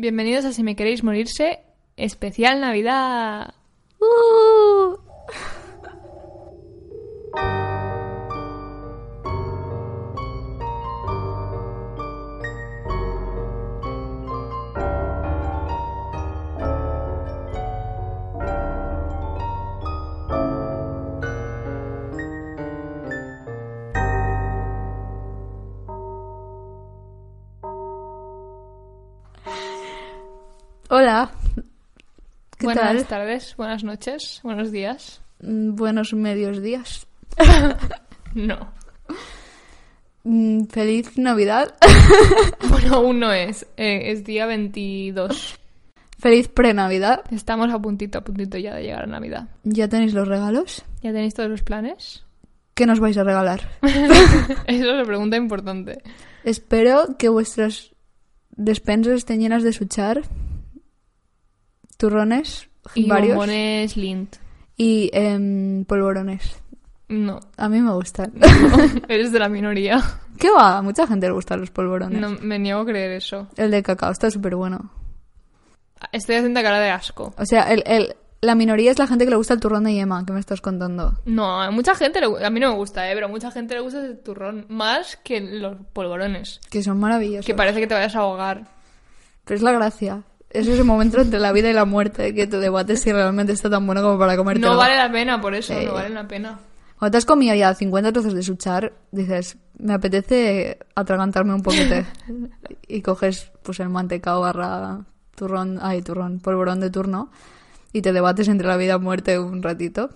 Bienvenidos a Si me queréis morirse, especial Navidad. ¡Uh! Buenas tal? tardes, buenas noches, buenos días. Mm, Buenos medios días. No. Mm, Feliz Navidad. Bueno, aún no es. eh, es día 22. Feliz pre-Navidad. Estamos a puntito, a puntito ya de llegar a Navidad. ¿Ya tenéis los regalos? ¿Ya tenéis todos los planes? ¿Qué nos vais a regalar? Eso es una pregunta importante. Espero que vuestras despensas estén llenas de suchar, turrones, Y varios, bombones Lint. y em, polvorones. No, A mí me gustan. no, eres de la minoría. ¿Qué va? A mucha gente le gustan los polvorones. No, me niego a creer eso. El de cacao está súper bueno. Estoy haciendo cara de asco. O sea, el, el- la minoría es la gente que le gusta el turrón de yema, que me estás contando. No, a mucha gente, le gu- a mí no me gusta, ¿eh? pero a mucha gente le gusta ese turrón más que los polvorones. Que son maravillosos. Que parece que te vayas a ahogar. Pero es la gracia. Es ese momento entre la vida y la muerte que te debates si realmente está tan bueno como para comerte. No vale la pena, por eso, Eh. no vale la pena. Cuando te has comido ya 50 trozos de suchar, dices, me apetece atragantarme un poquito. y coges pues el mantecao barra turrón, ay, turrón, polvorón de turno y te debates entre la vida y muerte un ratito.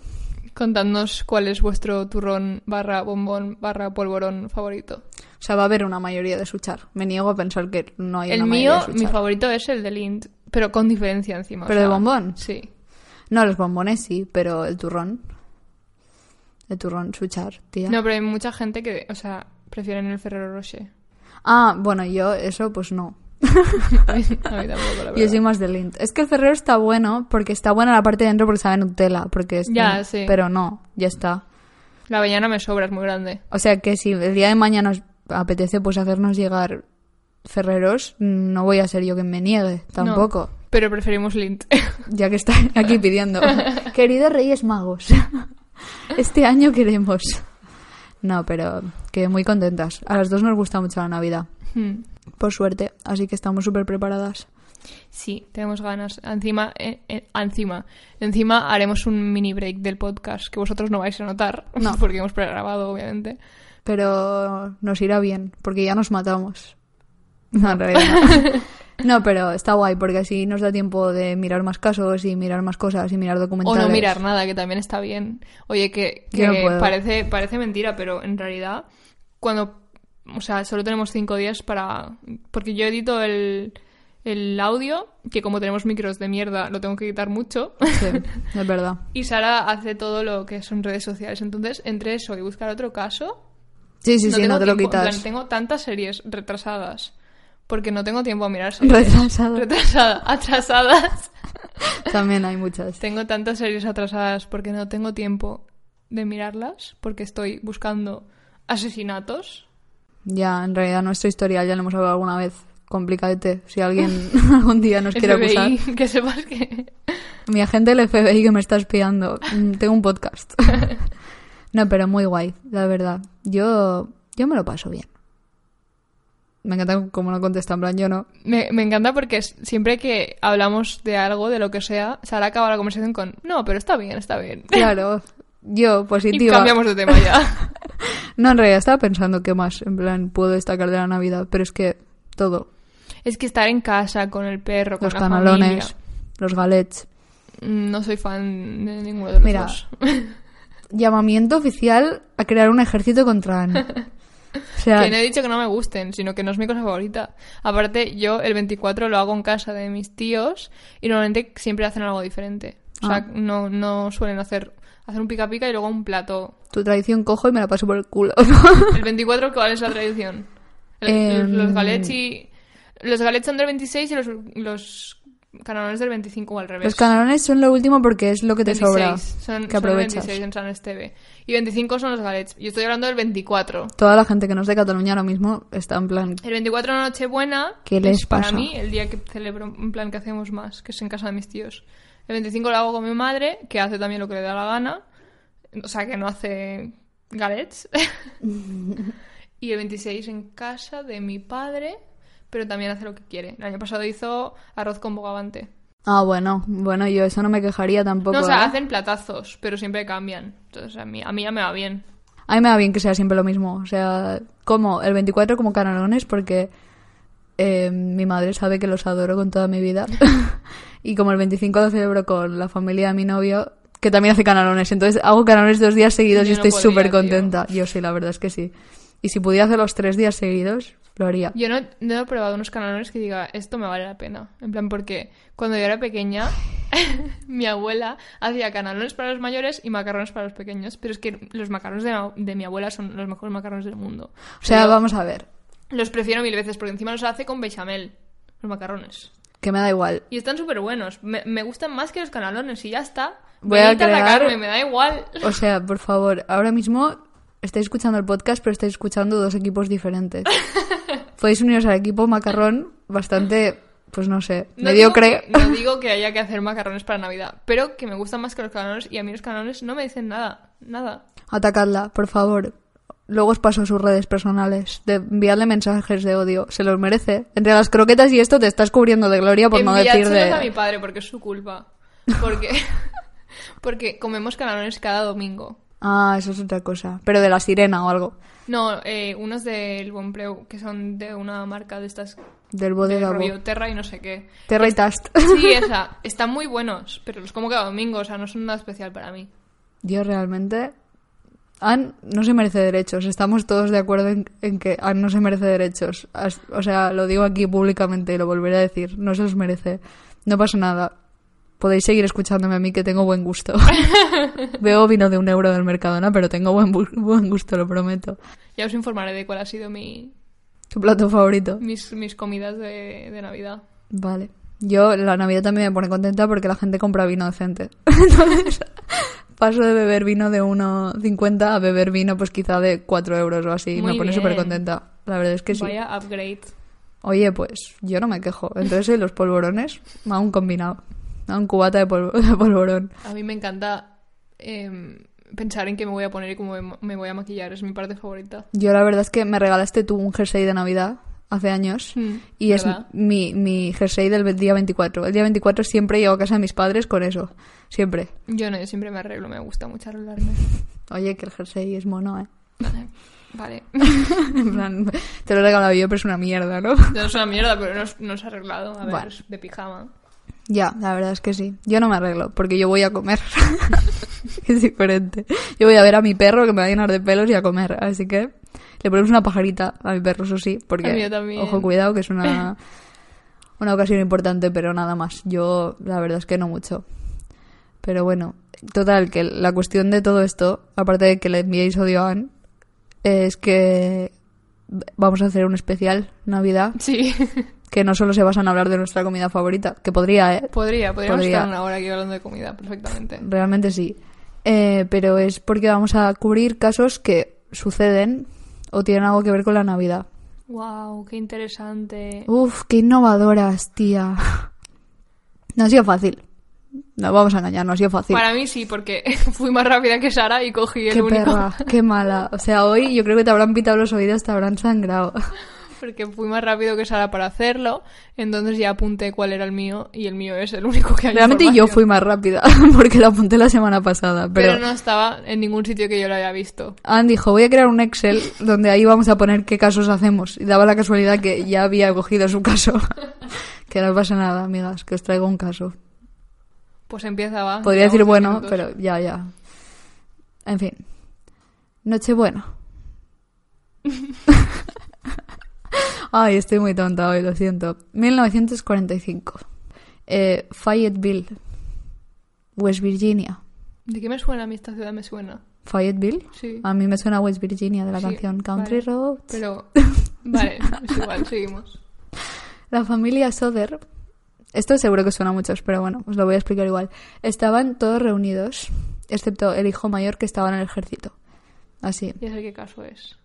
Contadnos cuál es vuestro turrón barra bombón barra polvorón favorito. O sea, va a haber una mayoría de suchar. Me niego a pensar que no hay El una mío, mayoría de mi favorito es el de Lint, pero con diferencia encima. o ¿Pero de bombón? Sí. No, los bombones sí, pero el turrón. El turrón suchar, tía. No, pero hay mucha gente que, o sea, prefieren el Ferrero Rocher. Ah, bueno, yo eso pues no. A mí, a mí tampoco, la Yo soy más de Lindt. Es que el Ferrero está bueno porque está buena la parte de dentro porque sabe Nutella. Porque es Ya, sí. Pero no, ya está. La avellana me sobra, es muy grande. O sea que si el día de mañana apetece pues hacernos llegar Ferreros, no voy a ser yo quien me niegue, tampoco. Pero preferimos Lint. Ya que está aquí pidiendo. Queridos Reyes Magos, este año queremos. No, pero que muy contentas. A las dos nos gusta mucho la Navidad, Hmm. por suerte, así que estamos súper preparadas. Sí, tenemos ganas. Encima, eh, eh, encima, encima haremos un mini break del podcast que vosotros no vais a notar, No. porque hemos pregrabado, obviamente. Pero nos irá bien, porque ya nos matamos. No, en realidad no. No, pero está guay, porque así nos da tiempo de mirar más casos y mirar más cosas y mirar O documentales. no mirar nada, que también está bien. Oye, que, no que parece, parece mentira, pero en realidad, cuando. O sea, solo tenemos cinco días para. Porque yo edito el, el audio, que como tenemos micros de mierda, lo tengo que quitar mucho. Sí, es verdad. Y Sara hace todo lo que son redes sociales. Entonces, entre eso y buscar otro caso, Sí, sí, sí, tengo no te lo tiempo. En plan, quitas. tengo tantas series retrasadas porque no tengo tiempo a mirar series. Retrasado. Retrasada- atrasadas. También hay muchas. tengo tantas series atrasadas porque no tengo tiempo de mirarlas porque estoy buscando asesinatos. Ya, en realidad nuestro historial ya lo hemos hablado alguna vez. Complicadete. Si alguien algún día nos quiere acusar. Que sepas que Mi agente del FBI que me está espiando. Mm, Tengo un podcast. No, pero muy guay, la verdad. Yo, yo me lo paso bien. Me encanta como no contesta, en plan, yo no. me, me encanta porque siempre que hablamos de algo, de lo que sea, Sara acaba la conversación con no, pero está bien, está bien. Claro, yo, Y positiva. cambiamos de tema ya. No, en realidad estaba pensando qué más, en plan, puedo destacar de la Navidad, pero es que todo. es que estar en casa con el perro, con Los la canalones, familia. los galets. Mm, No soy fan de ninguno de los Mira, dos. Llamamiento oficial a crear un ejército contra Anne. O sea, Que no he dicho que no me gusten, sino que no es mi cosa favorita. Aparte, yo el 24 lo hago en casa de mis tíos y normalmente siempre hacen algo diferente. O sea, Ah. no, no suelen hacer, hacer un pica pica y luego un plato. tu tradición cojo y me la paso por el culo. El 24, ¿cuál es la tradición? El- Em. Los galets y... Los galets son del 26 y los, los Canelones del 25 o al revés. Los canelones son lo último porque es lo que te 26, sobra. Son, que son aprovechas. 26 en San Esteve. Y 25 son los galets. Yo estoy hablando del 24. Toda la gente que no es de Cataluña ahora mismo está en plan. El 24 de Nochebuena ¿Qué les es para pasa? mí el día que celebro en plan que hacemos más, que es en casa de mis tíos. El 25 lo hago con mi madre, que hace también lo que le da la gana. O sea, que no hace galets. y el 26 en casa de mi padre, pero también hace lo que quiere. El año pasado hizo arroz con bogavante. Ah, bueno, bueno, yo eso no me quejaría tampoco. No, o sea, ¿eh? hacen platazos, pero siempre cambian. Entonces a mí, a mí ya me va bien. A mí me va bien que sea siempre lo mismo. O sea, como el 24 como canelones porque eh, mi madre sabe que los adoro con toda mi vida. y como el 25 lo celebro con la familia de mi novio, que también hace canelones. Entonces hago canelones dos días seguidos Yo y no estoy súper contenta. Yo sí, la verdad es que sí. Y si pudiera hacer los tres días seguidos, lo haría. Yo no, no he probado unos canelones que diga, esto me vale la pena. En plan, porque cuando yo era pequeña, mi abuela hacía canelones para los mayores y macarrones para los pequeños. Pero es que los macarrones de, mi abuela son los mejores macarrones del mundo. O sea, vamos a ver, Los prefiero mil veces porque encima los hace con bechamel, los macarrones. que me da igual. Y están súper buenos. Me, me gustan más que los canelones y ya está. Voy a crear- atacarme, me da igual. O sea, por favor, ahora mismo estáis escuchando el podcast, pero estáis escuchando dos equipos diferentes. Podéis uniros al equipo macarrón bastante, pues no sé, No mediocre. Digo que, no digo que haya que hacer macarrones para Navidad, pero que me gustan más que los canelones y a mí los canelones no me dicen nada. Nada. Atacadla, por favor. Luego os paso sus redes personales. De enviarle mensajes de odio. Se los merece. Entre las croquetas y esto te estás cubriendo de gloria por no decir Enviádselos a mi de... padre porque es su culpa. Porque, porque comemos canelones cada domingo. Ah, eso es otra cosa. Pero de la sirena o algo. No, eh, unos del Bonpreu, que son de una marca de estas Del de bodega Bo. rollo Terra y no sé qué. Terra y Tast. Sí, esa. Están muy buenos, pero los como cada domingo, o sea, no son nada especial para mí. Yo realmente... Anne no se merece derechos. Estamos todos de acuerdo en, en que Anne no se merece derechos. As- O sea, lo digo aquí públicamente y lo volveré a decir. No se los merece. No pasa nada. Podéis seguir escuchándome a mí que tengo buen gusto. Veo vino de un euro del Mercadona, pero tengo buen, bu- buen gusto, lo prometo. Ya os informaré de cuál ha sido mi, ¿Tu plato favorito? mis, mis comidas de, de Navidad. Vale. Yo la Navidad también me pone contenta porque la gente compra vino decente. Entonces, paso de beber vino de 1,50 a beber vino pues quizá de 4 euros o así. Muy me pone súper contenta. La verdad es que sí. Vaya upgrade. Oye, pues yo no me quejo. Entonces ¿y los polvorones, a un combinado. A un cubata de, polvo- de polvorón. A mí me encanta em, pensar en qué me voy a poner y cómo me- voy a maquillar. Es mi parte favorita. Yo la verdad es que me regalaste tú un jersey de Navidad hace años. Mm, Y es mi, mi jersey del día 24. El día 24 siempre llego a casa de mis padres con eso. Siempre. Yo no, yo siempre me arreglo, me gusta mucho arreglarme. Oye, que el jersey es mono, ¿eh? Vale. en plan, te lo he regalado yo, pero es una mierda, ¿no? No es una mierda, pero no es, no es arreglado. A ver, es de pijama. Ya, la verdad es que sí. Yo no me arreglo, porque yo voy a comer. es diferente. Yo voy a ver a mi perro que me va a llenar de pelos y a comer. Así que le ponemos una pajarita a mi perro, eso sí, porque, ojo, cuidado, que es una, una ocasión importante, pero nada más. Yo, la verdad es que no mucho. Pero bueno, total, que la cuestión de todo esto, aparte de que le enviéis odio a Anne, es que vamos a hacer un especial Navidad Sí. que no solo se basa en hablar de nuestra comida favorita, que podría, ¿eh? Podría, podríamos Podría. estar una hora aquí hablando de comida perfectamente. Realmente sí. Eh, pero es porque vamos a cubrir casos que suceden o tienen algo que ver con la Navidad. Wow, qué interesante. Uf, qué innovadoras, tía. No ha sido fácil. No vamos a engañar, no ha sido fácil. Para mí sí, porque fui más rápida que Sara y cogí el qué único. perra, qué mala. O sea, hoy yo creo que te habrán pitado los oídos, te habrán sangrado. Porque fui más rápido que Sara para hacerlo. Entonces ya apunté cuál era el mío y el mío es el único que hay. Realmente yo fui más rápida, porque lo apunté la semana pasada. Pero... Pero, no estaba en ningún sitio que yo lo haya visto. Anne dijo, voy a crear un Excel donde ahí vamos a poner qué casos hacemos. Y daba la casualidad que ya había cogido su caso. que no pasa nada, amigas, que os traigo un caso. Pues empieza, va. Podría decir bueno, minutos. pero ya, ya. En fin. Nochebuena. Ay, estoy muy tonta hoy, lo siento. 1945. Eh, Fayetteville. West Virginia. ¿De qué me suena a mí esta ciudad? Me suena. Fayetteville. Sí. A mí me suena West Virginia de la Sí, canción Country vale. Pero. Vale, es igual, seguimos. La familia Soder Esto seguro que suena a muchos, pero bueno, os lo voy a explicar igual. Estaban todos reunidos, excepto el hijo mayor que estaba en el ejército. Así. Ya sé qué caso es.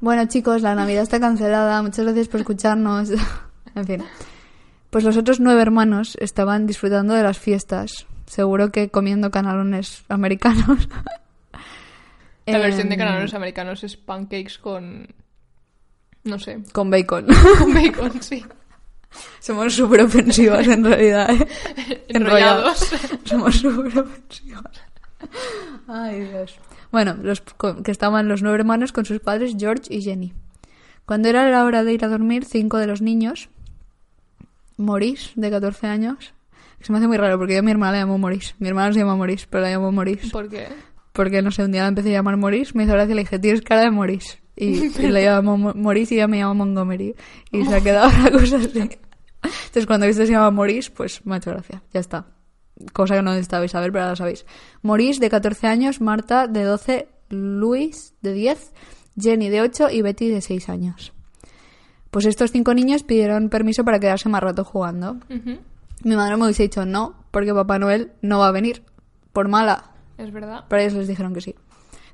Bueno, chicos, la Navidad está cancelada. Muchas gracias por escucharnos. en fin. Pues los otros nueve hermanos estaban disfrutando de las fiestas. Seguro que comiendo canalones americanos. La versión de Em, canalones americanos es pancakes con... No sé. Con bacon. Con bacon, sí. Somos súper ofensivas en realidad. ¿eh? Enrollados. Somos súper ofensivas. Ay, Dios. Bueno, los que estaban los nueve hermanos con sus padres George y Jenny. Cuando era la hora de ir a dormir, cinco de los niños, Maurice, de 14 años, que se me hace muy raro porque yo a mi hermana la llamo Maurice. Mi hermana se llama Maurice, pero la llamo Maurice. ¿Por qué? Porque, no sé, un día la empecé a llamar Maurice, me hizo gracia y le dije, tienes cara de Maurice. Y, y le llamo Mo- Maurice y ella me llama Montgomery. Y se ha quedado la cosa así. Entonces, cuando que se llama Maurice, pues me ha hecho gracia. Ya está. Cosa que no necesitabais saber, pero ahora la sabéis. Maurice, de 14 años, Marta, de 12, Luis, de 10, Jenny, de 8 y Betty, de 6 años. Pues estos cinco niños pidieron permiso para quedarse más rato jugando. Mi madre me hubiese dicho no, porque Papá Noel no va a venir. Por mala, Es verdad. pero ellos les dijeron que sí.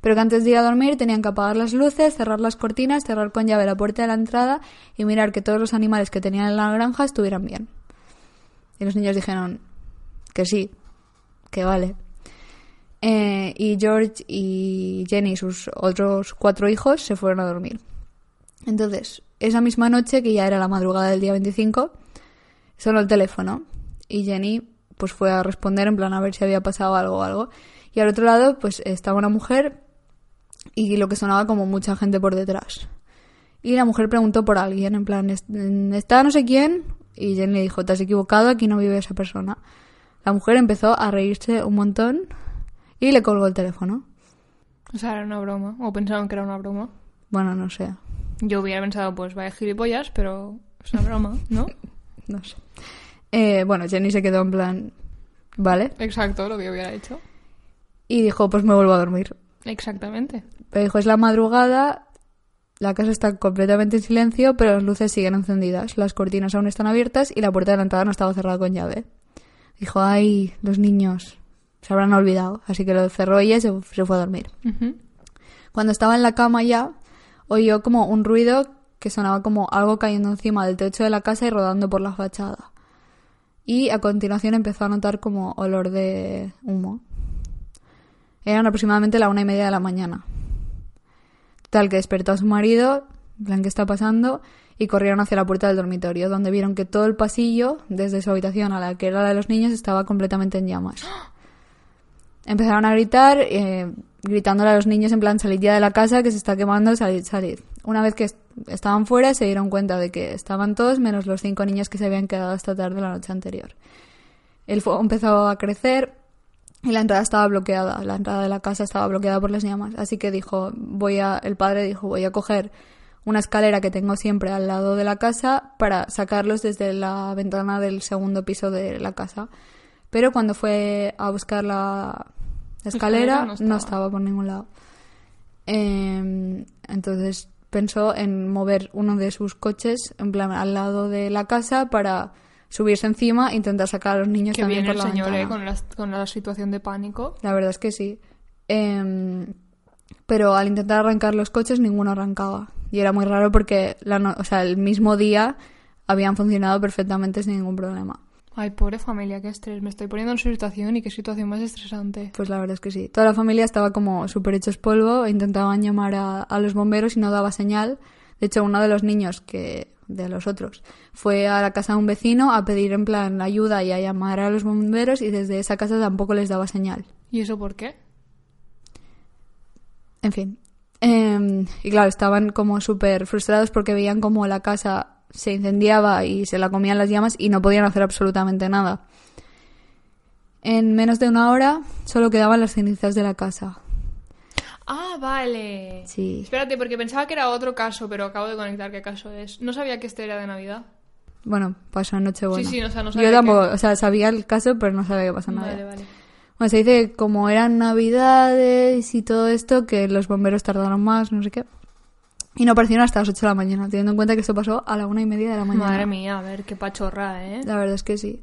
Pero que antes de ir a dormir tenían que apagar las luces, cerrar las cortinas, cerrar con llave la puerta de la entrada y mirar que todos los animales que tenían en la granja estuvieran bien. Y los niños dijeron que sí, que vale. Eh, y George y Jenny, sus otros cuatro hijos, se fueron a dormir. Entonces, esa misma noche, que ya era la madrugada del día 25, sonó el teléfono y Jenny pues fue a responder en plan a ver si había pasado algo o algo. Y al otro lado pues estaba una mujer y lo que sonaba como mucha gente por detrás. Y la mujer preguntó por alguien, en plan, "¿Est- ¿está no sé quién? Y Jenny le dijo, te has equivocado, aquí no vive esa persona. La mujer empezó a reírse un montón y le colgó el teléfono. O sea, era una broma. O pensaron que era una broma. Bueno, no sé, Yo hubiera pensado, pues vaya gilipollas, pero es una broma, ¿no? no sé. Eh, bueno, Jenny se quedó en plan, vale. Exacto, lo que hubiera hecho. Y dijo, pues me vuelvo a dormir. Exactamente. Pero dijo, es la madrugada, la casa está completamente en silencio, pero las luces siguen encendidas, las cortinas aún están abiertas y la puerta de la entrada no estaba cerrada con llave. Dijo, ay, los niños se habrán olvidado, así que lo cerró y se, se fue a dormir. Cuando estaba en la cama ya, oyó como un ruido que sonaba como algo cayendo encima del techo de la casa y rodando por la fachada. Y a continuación empezó a notar como olor de humo. Eran aproximadamente la una y media de la mañana. Tal que despertó a su marido, en plan, ¿qué está pasando? Y corrieron hacia la puerta del dormitorio, donde vieron que todo el pasillo, desde su habitación a la que era la de los niños, estaba completamente en llamas. Empezaron a gritar, eh, gritándole a los niños en plan, salid ya de la casa, que se está quemando, salid, salid. Una vez que est- estaban fuera, se dieron cuenta de que estaban todos, menos los cinco niños que se habían quedado esta tarde la noche anterior. El fuego empezó a crecer y la entrada estaba bloqueada. La entrada de la casa estaba bloqueada por las llamas. Así que dijo, voy a, el padre dijo, voy a coger una escalera que tengo siempre al lado de la casa para sacarlos desde la ventana del segundo piso de la casa. Pero cuando fue a buscar la escalera, Escalera no no, estaba. por ningún lado. Eh, entonces pensó en mover uno de sus coches en plan al lado de la casa para subirse encima e intentar sacar a los niños Que también por el la señor, ventana. ¿eh? Con la, con la situación de pánico. La verdad es que sí. Em, pero al intentar arrancar los coches, ninguno arrancaba. Y era muy raro porque la no- o sea, el mismo día habían funcionado perfectamente sin ningún problema. Ay, pobre familia, qué estrés. Me estoy poniendo en su situación y qué situación más estresante. Pues la verdad es que sí. Toda la familia estaba como súper hechos polvo. Intentaban llamar a, a los bomberos y no daba señal. De hecho, uno de los niños que de los otros fue a la casa de un vecino a pedir en plan ayuda y a llamar a los bomberos y desde esa casa tampoco les daba señal. ¿Y eso por qué? En fin. Eh, y claro, estaban como súper frustrados porque veían como la casa se incendiaba y se la comían las llamas y no podían hacer absolutamente nada. En menos de una hora solo quedaban las cenizas de la casa. Ah, vale. Sí. Espérate, porque pensaba que era otro caso, pero acabo de conectar qué caso es. No sabía que este era de Navidad. Bueno, pasó en Nochebuena. Sí, sí, o sea, no sabía Yo tampoco, que- o sea, sabía el caso, pero no sabía que pasó nada. Vale, vale. Bueno, se dice que como eran navidades y todo esto, que los bomberos tardaron más, no sé qué. Y no aparecieron hasta las 8 de la mañana, teniendo en cuenta que esto pasó a la una y media de la mañana. Madre mía, a ver, qué pachorra, ¿eh? La verdad es que sí.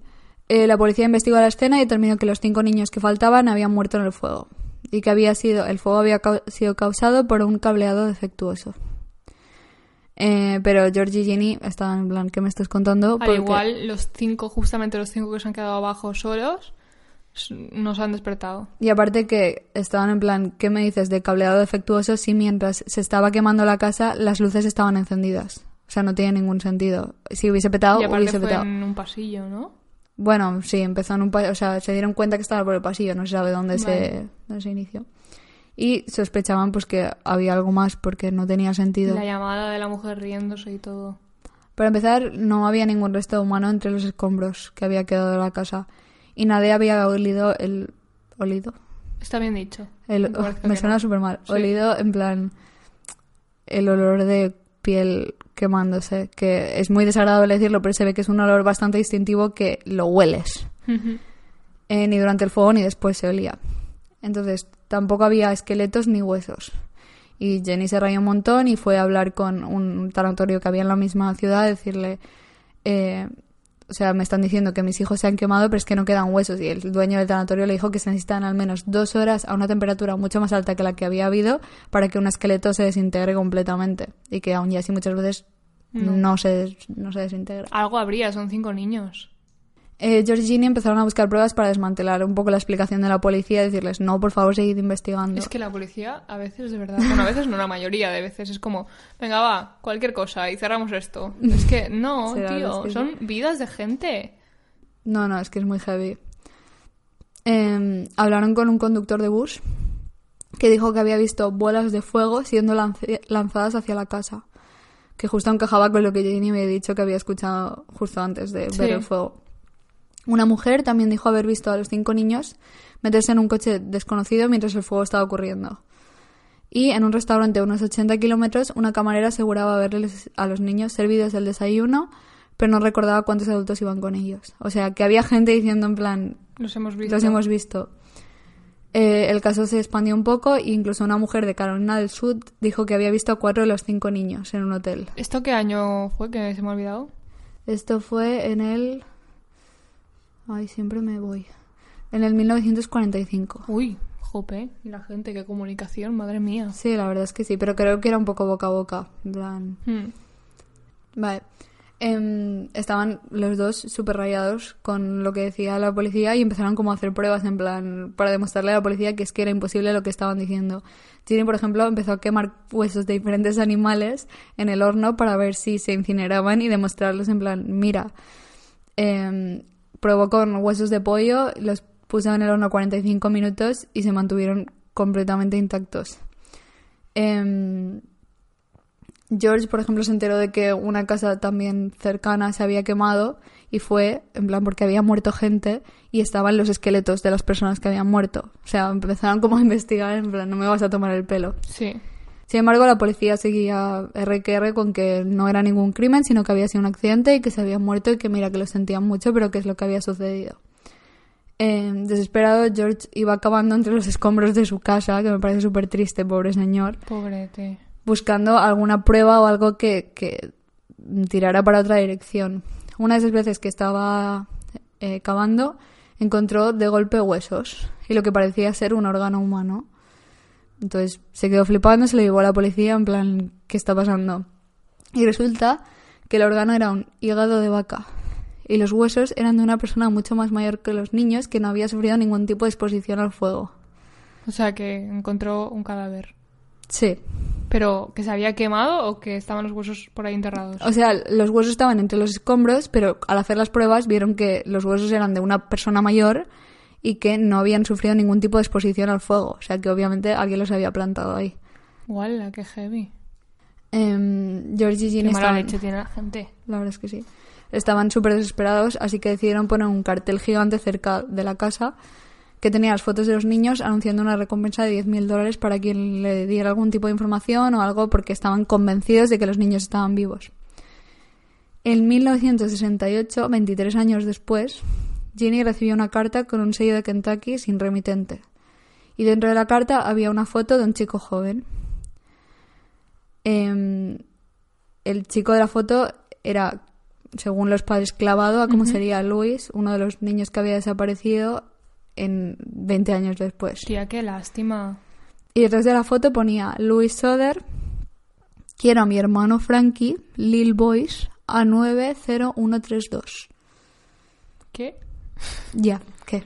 Eh, la policía investigó la escena y determinó que los cinco niños que faltaban habían muerto en el fuego y que había sido el fuego había sido causado por un cableado defectuoso. Eh, pero George y Ginny estaban en plan, ¿qué me estás contando? Al Porque- igual, los cinco, justamente los cinco que se han quedado abajo solos, nos han despertado. Y aparte que estaban en plan, ¿qué me dices de cableado defectuoso si mientras se estaba quemando la casa las luces estaban encendidas? O sea, no tiene ningún sentido. Si hubiese petado, y hubiese fue petado. en un pasillo, ¿no? Bueno, sí, empezó en un pasillo, o sea, se dieron cuenta que estaba por el pasillo, no se sabe dónde, se, dónde se inició. Y sospechaban pues que había algo más porque no tenía sentido. La llamada de la mujer riéndose y todo. Para empezar, no había ningún resto humano entre los escombros que había quedado de la casa. Y nadie había olido el... ¿Olido? Está bien dicho. El- Me suena no. súper mal. Sí. Olido en plan... El olor de piel quemándose, que es muy desagradable decirlo, pero se ve que es un olor bastante distintivo que lo hueles. Eh, ni durante el fuego ni después se olía. Entonces, tampoco había esqueletos ni huesos. Y Jenny se rayó un montón y fue a hablar con un tanatorio que había en la misma ciudad, decirle, eh, o sea, me están diciendo que mis hijos se han quemado, pero es que no quedan huesos. Y el dueño del tanatorio le dijo que se necesitan al menos dos horas a una temperatura mucho más alta que la que había habido para que un esqueleto se desintegre completamente. Y que aún y así muchas veces No. no, se, no se desintegra. Algo habría, son cinco niños. Eh, George y Ginny empezaron a buscar pruebas para desmantelar un poco la explicación de la policía y decirles, no, por favor, seguid investigando. Es que la policía a veces, de verdad, bueno, a veces no, la mayoría de veces es como, venga, va, cualquier cosa y cerramos esto. Es que no, tío, son vidas de gente. No, no, es que es muy heavy. Eh, hablaron con un conductor de bus que dijo que había visto bolas de fuego siendo lanzadas hacia la casa. Que justo encajaba con lo que Ginny me había dicho que había escuchado justo antes de Sí. ver el fuego. Una mujer también dijo haber visto a los cinco niños meterse en un coche desconocido mientras el fuego estaba ocurriendo. Y en un restaurante a unos 80 kilómetros, una camarera aseguraba haberles a los niños servidos el desayuno, pero no recordaba cuántos adultos iban con ellos. O sea, que había gente diciendo en plan, Los hemos visto. los hemos visto. Eh, el caso se expandió un poco e incluso una mujer de Carolina del Sur dijo que había visto a cuatro de los cinco niños en un hotel. ¿Esto qué año fue que se me ha olvidado? Esto fue en el... Ay, siempre me voy. En el 1945. Uy, jope. Y la gente, qué comunicación, madre mía. Sí, la verdad es que sí, pero creo que era un poco boca a boca. En plan... Hmm. Vale. Em, estaban los dos súper rayados con lo que decía la policía y empezaron como a hacer pruebas en plan para demostrarle a la policía que es que era imposible lo que estaban diciendo. Ginny, por ejemplo, empezó a quemar huesos de diferentes animales en el horno para ver si se incineraban y demostrarlos en plan, mira, em, probó con huesos de pollo, los puso en el horno 45 minutos y se mantuvieron completamente intactos. Em, George, por ejemplo, se enteró de que una casa también cercana se había quemado y fue, en plan, porque había muerto gente y estaban los esqueletos de las personas que habían muerto. O sea, empezaron como a investigar, en plan, no me vas a tomar el pelo. Sí. Sin embargo, la policía seguía RQR con que no era ningún crimen, sino que había sido un accidente y que se habían muerto y que mira que lo sentían mucho, pero que es lo que había sucedido. Eh, desesperado, George iba acabando entre los escombros de su casa, que me parece súper triste, pobre señor Pobrete. buscando alguna prueba o algo que, que tirara para otra dirección. Una de esas veces que estaba eh, cavando, encontró de golpe huesos y lo que parecía ser un órgano humano. Entonces se quedó flipando, se lo llevó a la policía en plan, ¿qué está pasando? Y resulta que el órgano era un hígado de vaca y los huesos eran de una persona mucho más mayor que los niños que no había sufrido ningún tipo de exposición al fuego. O sea, que encontró un cadáver. Sí, ¿Pero que se había quemado o que estaban los huesos por ahí enterrados? O sea, los huesos estaban entre los escombros, pero al hacer las pruebas vieron que los huesos eran de una persona mayor y que no habían sufrido ningún tipo de exposición al fuego. O sea, que obviamente alguien los había plantado ahí. Guala, qué heavy. Em, George y Qué Ginny mala leche tiene la gente. la verdad es que sí, estaban súper desesperados, así que decidieron poner un cartel gigante cerca de la casa que tenía las fotos de los niños anunciando una recompensa de 10.000 dólares para quien le diera algún tipo de información o algo porque estaban convencidos de que los niños estaban vivos. En 1968, 23 años después, Ginny recibió una carta con un sello de Kentucky sin remitente. Y dentro de la carta había una foto de un chico joven. em, el chico de la foto era, según los padres, clavado a cómo sería Luis, uno de los niños que había desaparecido en 20 años después. Tía, qué lástima. Y detrás de la foto ponía Luis Soder, quiero a mi hermano Frankie, Lil Boys, a 90132. ¿Qué? Ya, ¿qué?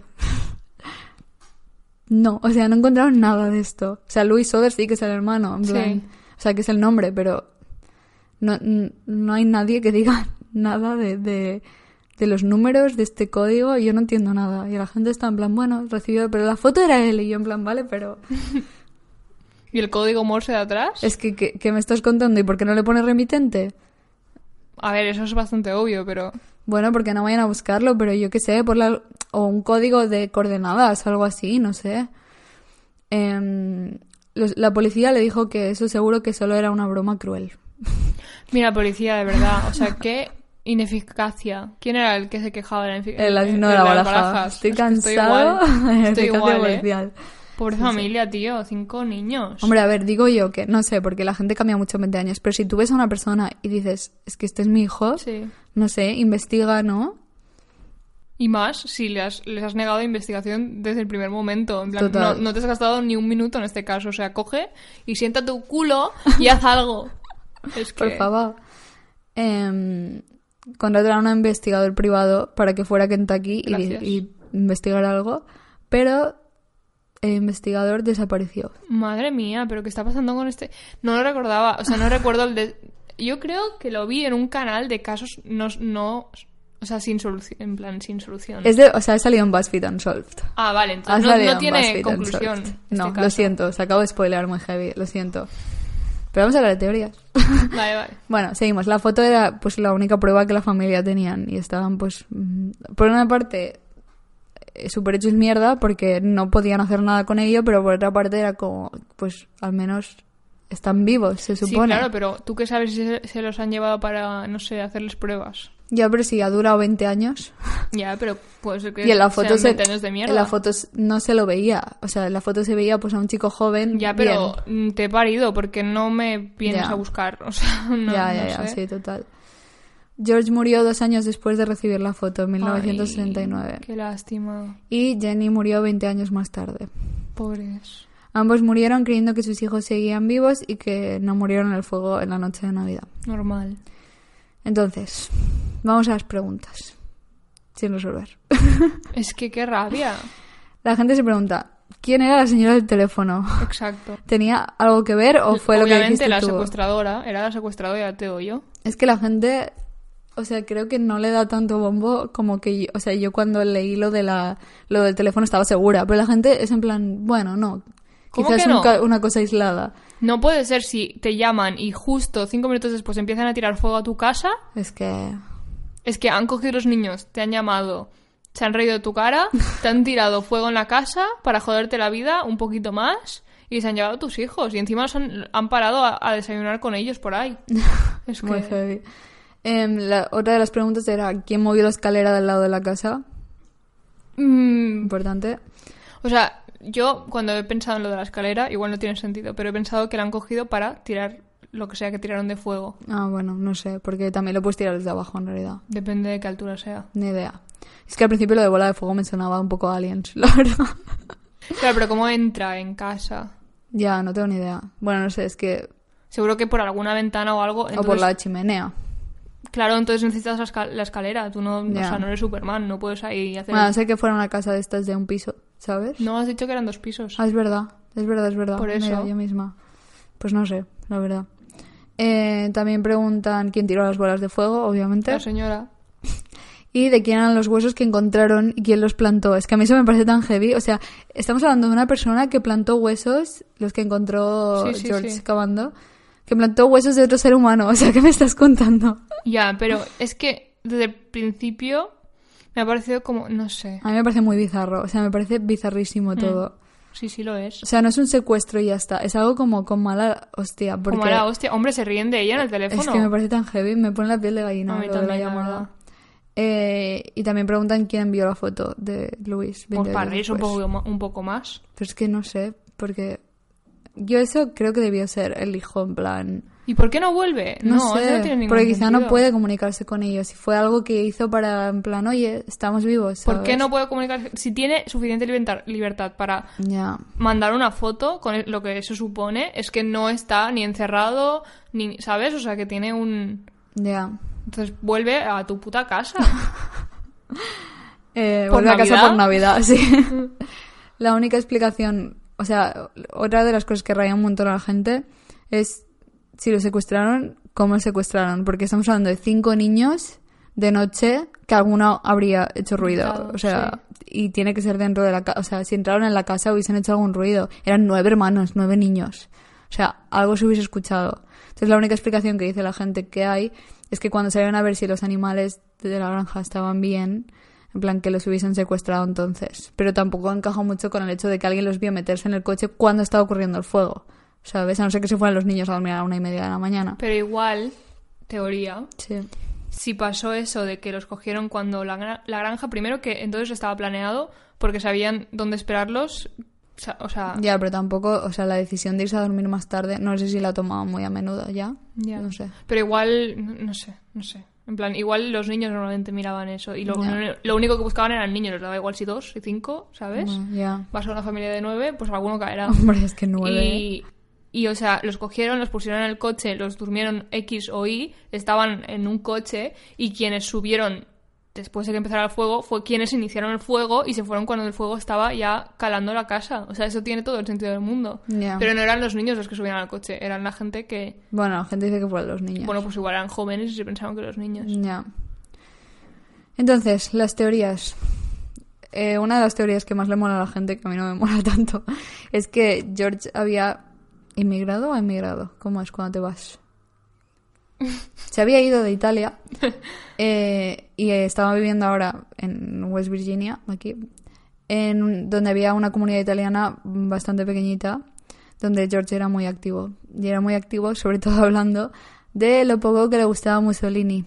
No, o sea, no encontraron nada de esto. O sea, Luis Soder sí que es el hermano, en Sí. plan. O sea, que es el nombre, pero no, no hay nadie que diga nada de, de, de los números de este código. y Yo no entiendo nada. Y la gente está en plan, bueno, recibió, pero la foto era él. Y yo en plan, vale, pero ¿Y el código Morse de atrás? es que, que, que me estás contando. ¿Y por qué no le pones remitente? A ver, eso es bastante obvio, pero... Bueno, porque no vayan a buscarlo, pero yo qué sé, por la... o un código de coordenadas, algo así, no sé. Em, los- la policía le dijo que eso seguro que solo era una broma cruel. Mira, policía, de verdad. O sea, qué ineficacia. ¿Quién era el que se quejaba de la ineficacia? El asesino de la baraja. Estoy cansado Estoy igual, ¿eh? policial. Pobre familia, tío. Cinco niños. Hombre, a ver, digo yo que, no sé, porque la gente cambia mucho en 20 años, pero si tú ves a una persona y dices, es que este es mi hijo, Sí. No sé, investiga, ¿no? Y más si le has- les has negado investigación desde el primer momento. En plan, no, Total. no te has gastado ni un minuto en este caso. O sea, coge y sienta tu culo y haz algo. Es que... Por favor. Eh, contrataron a un investigador privado para que fuera a Kentucky y, y investigara algo, pero el investigador desapareció. Madre mía, pero ¿qué está pasando con este? No lo recordaba, o sea, no recuerdo el de... Yo creo que lo vi en un canal de casos no... no o sea, sin solución, en plan, sin solución. Es de, o sea, ha salido en BuzzFeed Unsolved. Ah, vale, entonces no, no tiene BuzzFeed conclusión. Unsolved. este No, lo siento, se acabo de spoilear muy heavy, lo siento. Pero vamos a hablar de teorías. Vale, vale. Bueno, seguimos. La foto era pues la única prueba que la familia tenían y estaban pues mm, por una parte eh, súper hechos mierda porque no podían hacer nada con ello, pero por otra parte era como pues al menos están vivos, se Sí, supone. claro, pero tú qué sabes si se, se los han llevado para, no sé, hacerles pruebas. Ya, pero si ha durado 20 años Ya, pero puede ser que y en la foto sean se 20 años de mierda. en la foto no se lo veía, o sea, en la foto se veía pues a un chico joven Ya, pero bien. mm, te he parido porque no me vienes Ya. a buscar. O sea, no, ya, ya, no ya, sé. sí, total. George murió dos años después de recibir la foto, en 1969. Ay, qué lástima. Y Jenny murió 20 años más tarde. Pobres. Ambos murieron creyendo que sus hijos seguían vivos y que no murieron en el fuego en la noche de Navidad. Normal. Entonces, vamos a las preguntas. Sin resolver. Es que qué rabia. La gente se pregunta, ¿quién era la señora del teléfono? Exacto. ¿Tenía algo que ver o fue lo que Obviamente dijiste la tú? secuestradora era la secuestradora, te yo. Es que la gente, o sea, creo que no le da tanto bombo como que yo, o sea, yo cuando leí lo de la lo del teléfono estaba segura, pero la gente es en plan, bueno, no. ¿Cómo Quizás que no? un una cosa aislada. No puede ser si te llaman y justo cinco minutos después empiezan a tirar fuego a tu casa. Es que Es que han cogido los niños, te han llamado, se han reído de tu cara, te han tirado fuego en la casa para joderte la vida un poquito más y se han llevado a tus hijos. Y encima los han, han parado a, a desayunar con ellos por ahí. Es Muy que... heavy. Em, la, otra de las preguntas era ¿quién movió la escalera del lado de la casa? Mm, Importante. O sea, yo cuando he pensado en lo de la escalera, igual no tiene sentido, pero he pensado que la han cogido para tirar lo que sea que tiraron de fuego. Ah, bueno, no sé, porque también lo puedes tirar desde abajo en realidad. Depende de qué altura sea. Ni idea. Es que al principio lo de bola de fuego me sonaba un poco a aliens, la verdad. Claro, pero ¿cómo entra en casa? ya, no tengo ni idea. Bueno, no sé, es que... Seguro que por alguna ventana o algo. O por entonces- la chimenea. Claro, entonces necesitas la, esca- la escalera. Tú no, Ya. o sea, no eres Superman, no puedes ahí hacer. Bueno, sé que fuera una casa de estas de un piso, ¿sabes? No has dicho que eran dos pisos. Ah, es verdad, es verdad, es verdad. Por eso. Mira, yo misma. Pues no sé, la verdad. Eh, también preguntan quién tiró las bolas de fuego, obviamente. La señora. Y de quién eran los huesos que encontraron y quién los plantó. Es que a mí eso me parece tan heavy. O sea, estamos hablando de una persona que plantó huesos, los que encontró Sí, sí, George sí. cavando, que plantó huesos de otro ser humano. O sea, ¿qué me estás contando? Ya, pero es que desde el principio me ha parecido como. No sé. A mí me parece muy bizarro. O sea, me parece Mm. bizarrísimo todo. Sí, sí lo es. O sea, no es un secuestro y ya está. Es algo como con mala hostia. Porque Como la hostia. Hombre, se ríen de ella en el teléfono. es que me parece tan heavy. Me pone la piel de gallina A mí la también, la. Eh, y también preguntan quién envió la foto de Luis. 20 Pues para reírse poco, un poco más. Pero es que no sé, porque Yo eso creo que debió ser el hijo, en plan... ¿Y por qué no vuelve? No, eso sé, no tiene ningún porque quizá no puede comunicarse con ellos. Si fue algo que hizo para, en plan, oye, estamos vivos. ¿Por qué no puede comunicarse? Si tiene suficiente libertad, para mandar una foto con lo que eso supone, es que no está ni encerrado, ni, ¿sabes? O sea, que tiene un... ya. Entonces vuelve a tu puta casa. Eh, ¿Por vuelve a casa por Navidad, sí. la única explicación, o sea, otra de las cosas que raya un montón a la gente es si lo secuestraron, cómo lo secuestraron. Porque estamos hablando de cinco niños de noche que alguno habría hecho ruido. Claro, o sea, y tiene que ser dentro de la casa. O sea, si entraron en la casa hubiesen hecho algún ruido. Eran nueve hermanos, nueve niños. O sea, algo se hubiese escuchado. Entonces, la única explicación que dice la gente que hay es que cuando salieron a ver si los animales de la granja estaban bien, en plan que los hubiesen secuestrado entonces. Pero tampoco encaja mucho con el hecho de que alguien los vio meterse en el coche cuando estaba ocurriendo el fuego. ¿Sabes? A no ser que se fueran los niños a dormir a la una y media de la mañana. Pero igual, teoría, Sí. si pasó eso de que los cogieron cuando la, la granja, primero que entonces estaba planeado porque sabían dónde esperarlos. O sea, Ya, pero tampoco, o sea, la decisión de irse a dormir más tarde, no sé si la tomaban muy a menudo ya. ya. No sé. Pero igual, no sé, no sé. En plan, igual los niños normalmente miraban eso y lo, lo único que buscaban eran niños, les daba igual si dos, si cinco, ¿sabes? Bueno, ya. Vas a una familia de nueve, pues alguno caerá. Hombre, es que nueve. Y, y, o sea, los cogieron, los pusieron en el coche, los durmieron X o Y, estaban en un coche y quienes subieron después de que empezara el fuego fue quienes iniciaron el fuego y se fueron cuando el fuego estaba ya calando la casa. O sea, eso tiene todo el sentido del mundo. Pero no eran los niños los que subían al coche, eran la gente que, Bueno, la gente dice que fueron los niños. bueno, pues igual eran jóvenes y se pensaban que los niños. Ya. Entonces, las teorías. Eh, una de las teorías que más le mola a la gente, que a mí no me mola tanto, es que George había inmigrado o emigrado. ¿Cómo es cuando te vas? Se había ido de Italia eh, y estaba viviendo ahora en West Virginia, aquí, en donde había una comunidad italiana bastante pequeñita, donde George era muy activo. Y era muy activo, sobre todo hablando de lo poco que le gustaba Mussolini.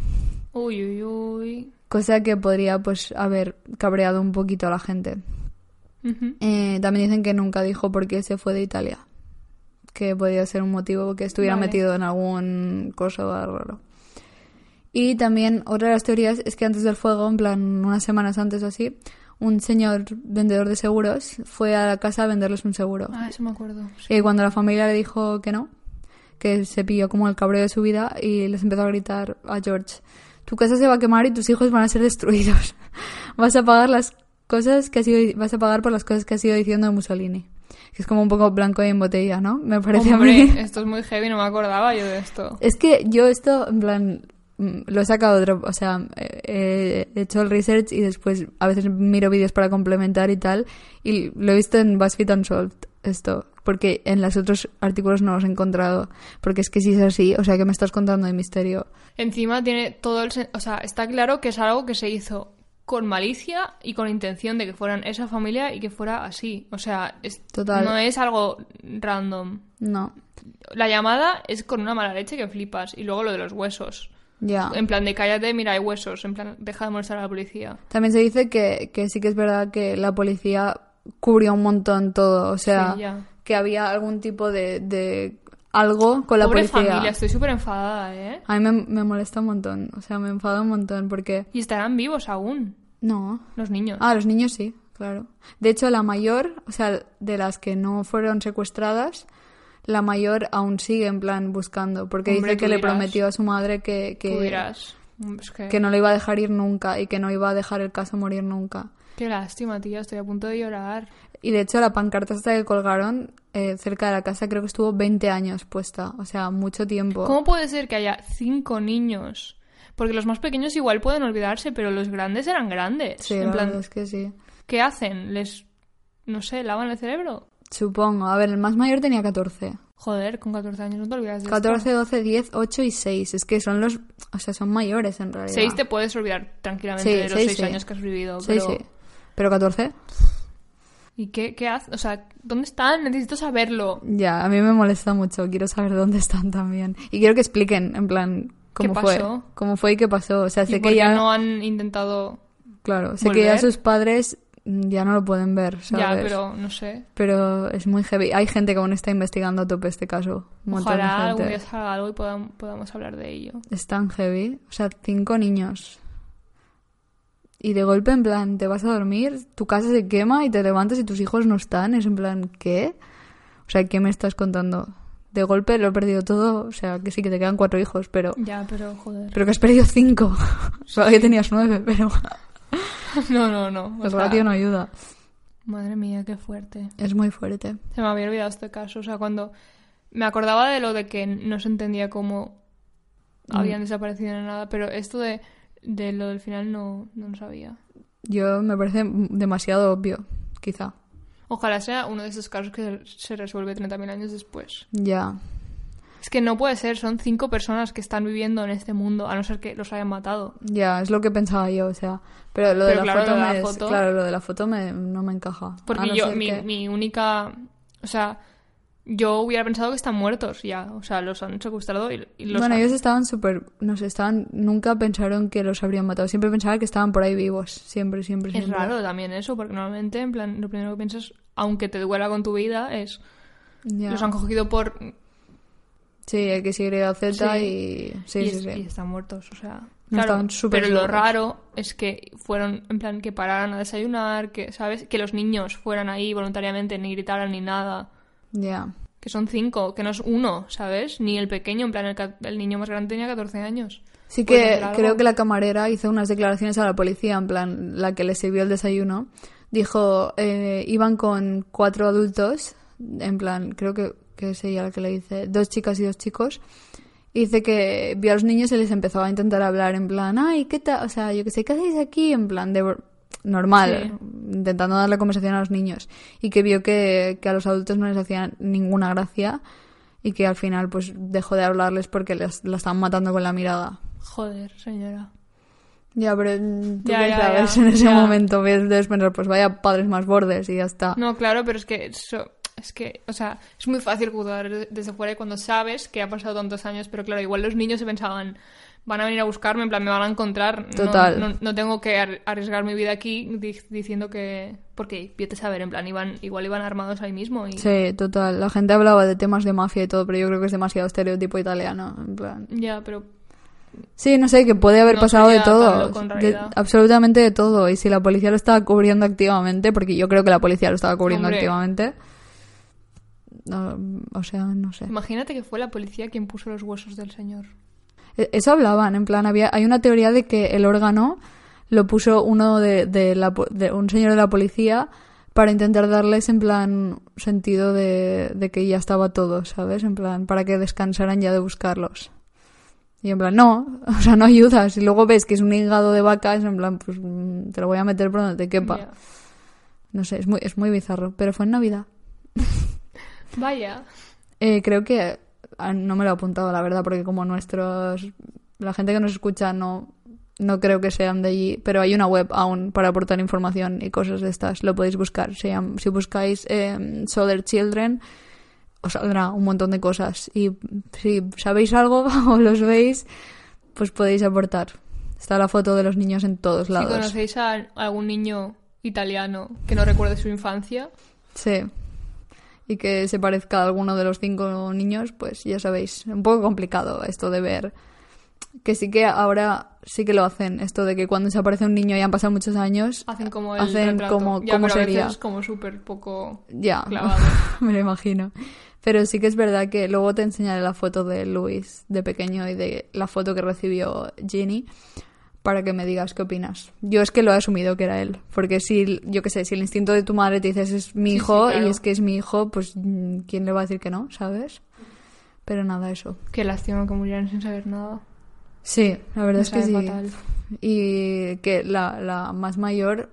Uy, uy, uy. Cosa que podría pues haber cabreado un poquito a la gente. Eh, también dicen que nunca dijo por qué se fue de Italia. Que podía ser un motivo que estuviera Vale. metido en algún cosa raro. Y también otra de las teorías es que antes del fuego, en plan unas semanas antes o así, un señor vendedor de seguros fue a la casa a venderles un seguro. Ah, eso me acuerdo. sí. Y cuando la familia le dijo que no, que se pilló como el cabreo de su vida y les empezó a gritar a George, tu casa se va a quemar y tus hijos van a ser destruidos. vas a pagar las cosas que has ido, vas a pagar por las cosas que has ido diciendo de Mussolini. Que es como un poco blanco y en botella, ¿no? Me parece a Hombre, mí. esto es muy heavy, no me acordaba yo de esto. Es que yo esto, en plan, lo he sacado otro, o sea, eh, he hecho el research y después a veces miro vídeos para complementar y tal, y lo he visto en BuzzFeed Unsolved, esto, porque en los otros artículos no los he encontrado, porque es que si es así, o sea, que me estás contando de misterio. Encima tiene todo el... O sea, está claro que es algo que se hizo con malicia y con intención de que fueran esa familia y que fuera así. O sea, es- Total. no es algo random. No, La llamada es con una mala leche que flipas. Y luego lo de los huesos. Ya. En plan de cállate, mira, hay huesos. En plan, deja de molestar a la policía. También se dice que, que sí que es verdad que la policía cubrió un montón todo, o sea, Sí, que había algún tipo de, de algo con la Pobre policía. familia, estoy súper enfadada, ¿eh? A mí me, me molesta un montón, o sea, me enfada un montón porque... Y estarán vivos aún, No. los niños. Ah, los niños sí, claro. De hecho, la mayor, o sea, de las que no fueron secuestradas, la mayor aún sigue en plan buscando, porque Hombre, dice que le prometió a su madre que, que. Es que... que no le iba a dejar ir nunca y que no iba a dejar el caso morir nunca. Qué lástima, tía, estoy a punto de llorar. Y de hecho, la pancarta hasta que colgaron eh, cerca de la casa creo que estuvo 20 años puesta, o sea, mucho tiempo. ¿Cómo puede ser que haya cinco niños? Porque los más pequeños igual pueden olvidarse, pero los grandes eran grandes. Sí, en la plan, es que sí. ¿qué hacen? ¿Les, no sé, lavan el cerebro? Supongo. A ver, el más mayor tenía 14. Joder, con 14 años no te olvidas de 14, 12, 10, 8 y 6. Es que son los... O sea, son mayores en realidad. 6 te puedes olvidar tranquilamente Sí, de los seis 6 sí. años que has vivido. Sí, pero... sí. ¿Pero 14? ¿Y qué, qué hacen? O sea, ¿dónde están? Necesito saberlo. Ya, a mí me molesta mucho. Quiero saber dónde están también. Y quiero que expliquen, en plan, cómo ¿Qué fue. pasó? Cómo fue y qué pasó. O sea, ¿Y sé por que qué ya... no han intentado...? Claro, sé que ya volver? sus padres ya no lo pueden ver, ¿sabes? Ya, pero no sé. Pero es muy heavy. Hay gente que aún está investigando a tope este caso. Ojalá algún día salga algo y podam- podamos hablar de ello. Es tan heavy. O sea, cinco niños. Y de golpe, en plan, te vas a dormir, tu casa se quema y te levantas y tus hijos no están. Es en plan, ¿qué? O sea, ¿qué me estás contando? De golpe lo he perdido todo. O sea, que sí que te quedan cuatro hijos, pero... Ya, pero joder. Pero que has perdido cinco. Solo que tenías nueve, pero No, no, no. o el sea, ratio no ayuda. Madre mía, qué fuerte. Es muy fuerte. Se me había olvidado este caso. O sea, cuando me acordaba de lo de que no se entendía cómo Mm. habían desaparecido en nada, pero esto de, de lo del final no, no lo sabía. Yo me parece demasiado obvio, quizá. Ojalá sea uno de esos casos que se resuelve 30.000 años después. Ya. Es que no puede ser, son cinco personas que están viviendo en este mundo, a no ser que los hayan matado. Ya, es lo que pensaba yo, o sea. Pero lo de la claro, foto lo de la me foto- Claro, lo de la foto me, no me encaja. Porque no yo, mi, que- mi única. O sea, yo hubiera pensado que están muertos ya. O sea, los han secuestrado y, y los Bueno, han- ellos estaban súper... No sé, estaban... Nunca pensaron que los habrían matado. Siempre pensaban que estaban por ahí vivos. Siempre, siempre, Es siempre. raro también eso, porque normalmente, en plan, lo primero que piensas, aunque te duela con tu vida, es. Ya. Los han cogido por. Sí, X, Y, Z Sí. y... Sí, y, sí, es- sí. y están muertos, o sea. No, claro, pero lo raro es que fueron, en plan, que pararan a desayunar, que, ¿sabes? Que los niños fueran ahí voluntariamente, ni gritaran ni nada. Ya. Que son cinco, que no es uno, ¿sabes? Ni el pequeño, en plan, el, el niño más grande tenía 14 años. Sí ¿Puedes que creo que la camarera hizo unas declaraciones a la policía, en plan, la que le sirvió el desayuno. Dijo, eh, iban con cuatro adultos, en plan, creo que, que es ella la que le dice, dos chicas y dos chicos. Y dice que vio a los niños y les empezó a intentar hablar, en plan, ay, ¿qué tal? O sea, yo qué sé, ¿qué hacéis aquí? En plan, de normal, intentando darle conversación a los niños. Y que vio que, que a los adultos no les hacían ninguna gracia y que al final pues dejó de hablarles porque les, la estaban matando con la mirada. Joder, señora. Ya, pero tú Ya, ya, ya, en ese momento, ves- debes pensar, pues vaya padres más bordes y ya está. No, claro, pero es que eso, es que, o sea, es muy fácil juzgar de- desde fuera y cuando sabes que ha pasado tantos años, pero claro, igual los niños se pensaban, van a venir a buscarme, en plan, me van a encontrar. No- Total. No, no tengo que ar- arriesgar mi vida aquí di- diciendo que... Porque, vete a saber, en plan, iban, igual iban armados ahí mismo y... Sí, total. La gente hablaba de temas de mafia y todo, pero yo creo que es demasiado estereotipo italiano, en plan. Ya, pero Sí, no sé, que puede haber No pasado de todo. de- absolutamente de todo. Y si la policía lo estaba cubriendo activamente, porque yo creo que la policía lo estaba cubriendo Hombre. activamente. No, o sea, no sé. imagínate que fue la policía quien puso los huesos del señor. E- Eso hablaban, en plan, había, hay una teoría de que el órgano lo puso uno de, de la, de un señor de la policía para intentar darles, en plan, sentido de, de que ya estaba todo, ¿sabes? En plan, para que descansaran ya de buscarlos. Y en plan, no, o sea, no ayudas. Y luego ves que es un hígado de vaca, es en plan, pues mm, te lo voy a meter por donde te quepa. No sé, es muy, es muy bizarro. Pero fue en Navidad. Vaya. Eh, creo que ah, no me lo he apuntado, la verdad, porque como nuestros. La gente que nos escucha no, no creo que sean de allí, pero hay una web aún para aportar información y cosas de estas. Lo podéis buscar. Se llama- si buscáis eh, Solar Children, os saldrá un montón de cosas. Y si sabéis algo o los veis, pues podéis aportar. Está la foto de los niños en todos Si lados. conocéis a algún niño italiano que no recuerde su infancia, Sí. Y que se parezca a alguno de los cinco niños, pues ya sabéis, un poco complicado esto de ver. Que sí que ahora sí que lo hacen, esto de que cuando se aparece un niño y han pasado muchos años, hacen como el Hacen retrato. como- Ya, cómo pero a veces sería. es como súper poco ya, clavado. me lo imagino. Pero sí que es verdad que luego te enseñaré la foto de Luis de pequeño y de la foto que recibió Ginny para que me digas qué opinas. Yo es que lo he asumido que era él, porque si, yo qué sé, si el instinto de tu madre te dices es mi Sí, sí, hijo claro. y es que es mi hijo, pues ¿quién le va a decir que no, sabes? Pero nada, eso. Qué lástima que murieran sin saber nada. Sí, la verdad Me es que sí. fatal. Y que la, la más mayor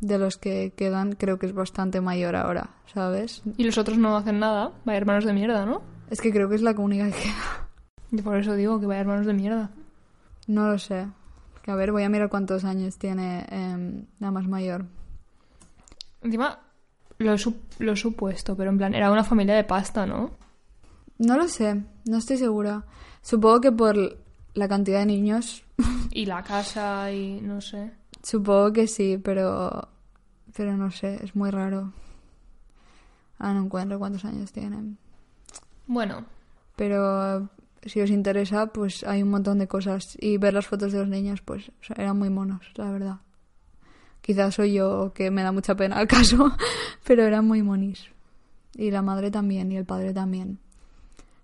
de los que quedan creo que es bastante mayor ahora, ¿sabes? Y los otros no hacen nada. Vaya hermanos de mierda, ¿no? Es que creo que es la única que queda. Y por eso digo que vaya hermanos de mierda. No lo sé. Que a ver, voy a mirar cuántos años tiene em, la más mayor. Encima, lo he, lo he supuesto, pero en plan, era una familia de pasta, ¿no? No lo sé, no estoy segura. Supongo que por la cantidad de niños, Y la casa y no sé. supongo que sí, pero pero no sé, es muy raro. Ahora no encuentro cuántos años tienen. Bueno, Pero si os interesa, pues hay un montón de cosas. Y ver las fotos de los niños, pues o sea, eran muy monos, la verdad. Quizás soy yo que me da mucha pena el caso, pero eran muy monis. Y la madre también, y el padre también.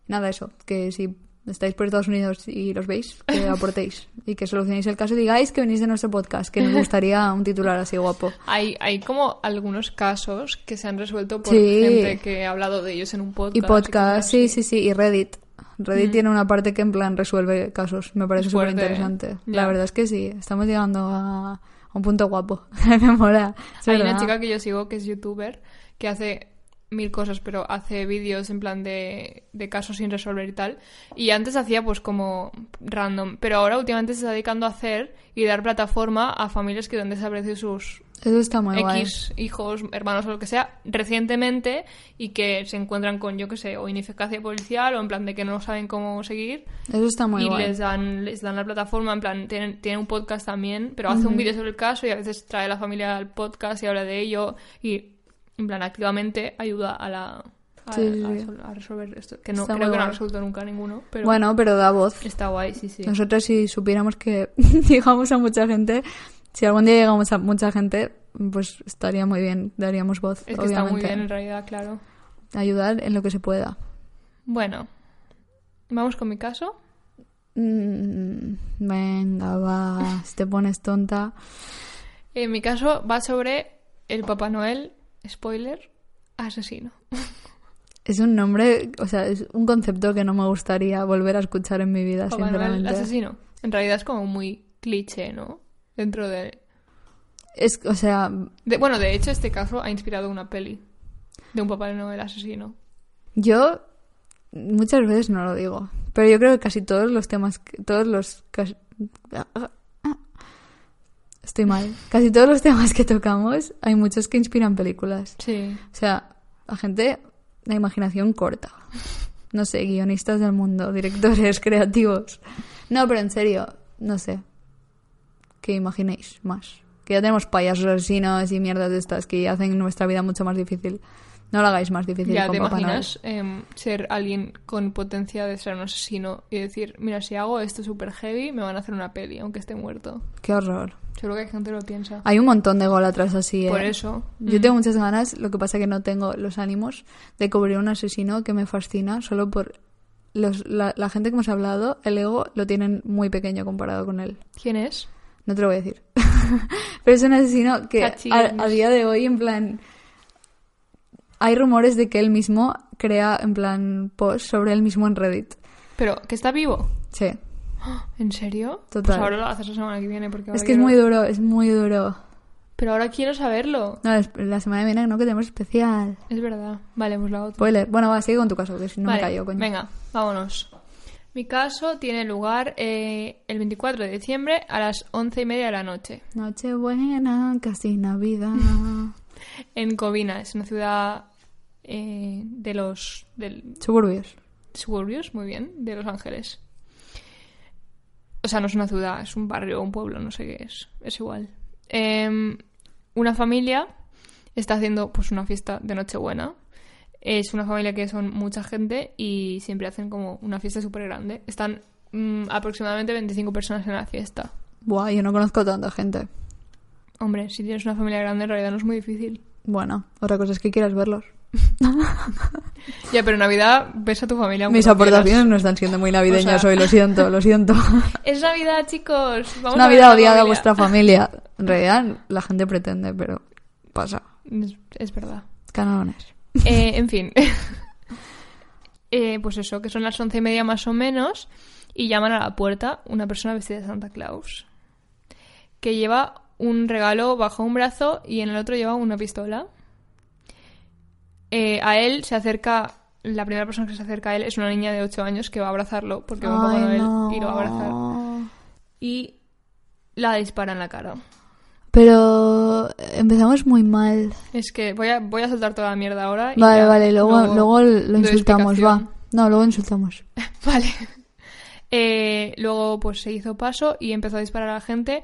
Nada, eso, que si estáis por Estados Unidos y los veis, que aportéis. Y que solucionéis el caso y digáis que venís de nuestro podcast, que nos gustaría un titular así guapo. hay, hay como algunos casos que se han resuelto por Sí. gente que ha hablado de ellos en un podcast. Y podcast, sí, así. sí, sí, y Reddit. Reddit tiene una parte que en plan resuelve casos, me parece súper interesante. ¿eh? La verdad es que sí, estamos llegando a, un punto guapo. me mola. Hay una chica que yo sigo que es youtuber que hace mil cosas, pero hace vídeos en plan de, de casos sin resolver y tal. Y antes hacía pues como random, pero ahora últimamente se está dedicando a hacer y dar plataforma a familias que han desaparecido sus Eso está muy guay. X hijos, hermanos o lo que sea, recientemente y que se encuentran con, yo qué sé, o ineficacia policial o en plan de que no saben cómo seguir Eso está muy y guay. les dan les dan la plataforma, en plan, tienen, tienen un podcast también, pero hace un vídeo sobre el caso y a veces trae a la familia al podcast y habla de ello y, en plan, activamente ayuda a la... A, Sí, sí, a a resolver esto. Que no, Está creo que no ha guay. resuelto nunca ninguno, pero Bueno, pero da voz. está guay, sí, sí. Nosotros si supiéramos que llegamos a mucha gente, si algún día llegamos a mucha gente, pues estaría muy bien, daríamos voz, Es que obviamente. está muy bien en realidad, claro. Ayudar en lo que se pueda. Bueno, vamos con mi caso. Mm, venga, va, si te pones tonta. En mi caso va sobre el Papá Noel, spoiler, asesino. Es un nombre, o sea, es un concepto que no me gustaría volver a escuchar en mi vida, Papá Noel, sinceramente. asesino. En realidad es como muy cliché, ¿no? Dentro de... Es, o sea, de- bueno, de hecho este caso ha inspirado una peli de un Papá Noel asesino. yo muchas veces no lo digo, pero yo creo que casi todos los temas, que- todos los... Estoy mal. Casi todos los temas que tocamos, hay muchos que inspiran películas. Sí. O sea, la gente, la imaginación corta. No sé, guionistas del mundo, directores, creativos. No, pero en serio, no sé. Que imaginéis más. Que ya tenemos payasos asesinos y mierdas de estas que hacen nuestra vida mucho más difícil. No lo hagáis más difícil Ya con te Papá imaginas em, ser alguien con potencia de ser un asesino y decir, mira, si hago esto súper heavy, me van a hacer una peli, aunque esté muerto. Qué horror. Seguro que hay gente que lo piensa. Hay un montón de atrás así, ¿eh? Por eso. Yo Mm. tengo muchas ganas, lo que pasa que no tengo los ánimos de cubrir un asesino que me fascina solo por los, la, la gente que hemos hablado, el ego lo tienen muy pequeño comparado con él. ¿Quién es? No te lo voy a decir. Pero es un asesino que a, Cachillos. a día de hoy, en plan, hay rumores de que él mismo crea, en plan, posts sobre él mismo en Reddit. Pero, ¿que está vivo? Sí. ¿En serio? Total. Pues ahora lo haces la semana que viene porque Es que es muy duro, es muy duro. Pero ahora quiero saberlo. No, la semana que viene no, que tenemos especial. Es verdad. Vale, pues la otra. Spoiler. Bueno, va, sigue con tu caso, que si no Vale, me callo, coño. Venga, vámonos. Mi caso tiene lugar eh, el 24 de diciembre a las once y media de la noche. Nochebuena, casi Navidad. En Covina, es una ciudad eh, de los del Suburbios. suburbios, muy bien, de Los Ángeles. O sea, no es una ciudad, es un barrio, un pueblo, no sé qué es. Es igual. Em, una familia está haciendo pues una fiesta de Nochebuena. Es una familia que son mucha gente y siempre hacen como una fiesta súper grande. Están mm, aproximadamente 25 personas en la fiesta. Buah, yo no conozco tanta gente. Hombre, si tienes una familia grande en realidad no es muy difícil. Bueno, otra cosa es que quieras verlos. Ya, pero Navidad ves a tu familia. Mis aportaciones no están siendo muy navideñas O sea- hoy, lo siento, lo siento. Es Navidad, chicos. Vamos Es a ver Navidad odiada a vuestra familia. En realidad, la gente pretende, pero pasa. Es, es verdad. Canones. Eh, en fin. Eh, pues eso, que son las once y media más o menos. Y llaman a la puerta una persona vestida de Santa Claus. Que lleva un regalo bajo un brazo y en el otro lleva una pistola. Eh, a él se acerca. La primera persona que se acerca a él es una niña de 8 años que va a abrazarlo porque va Noel no. y lo va a abrazar. Y la dispara en la cara. Pero empezamos muy mal. Es que voy a, voy a soltar toda la mierda ahora. y Vale, ya vale, luego, luego lo doy insultamos, va. No, luego insultamos. Vale. Eh, luego, pues se hizo paso y empezó a disparar a la gente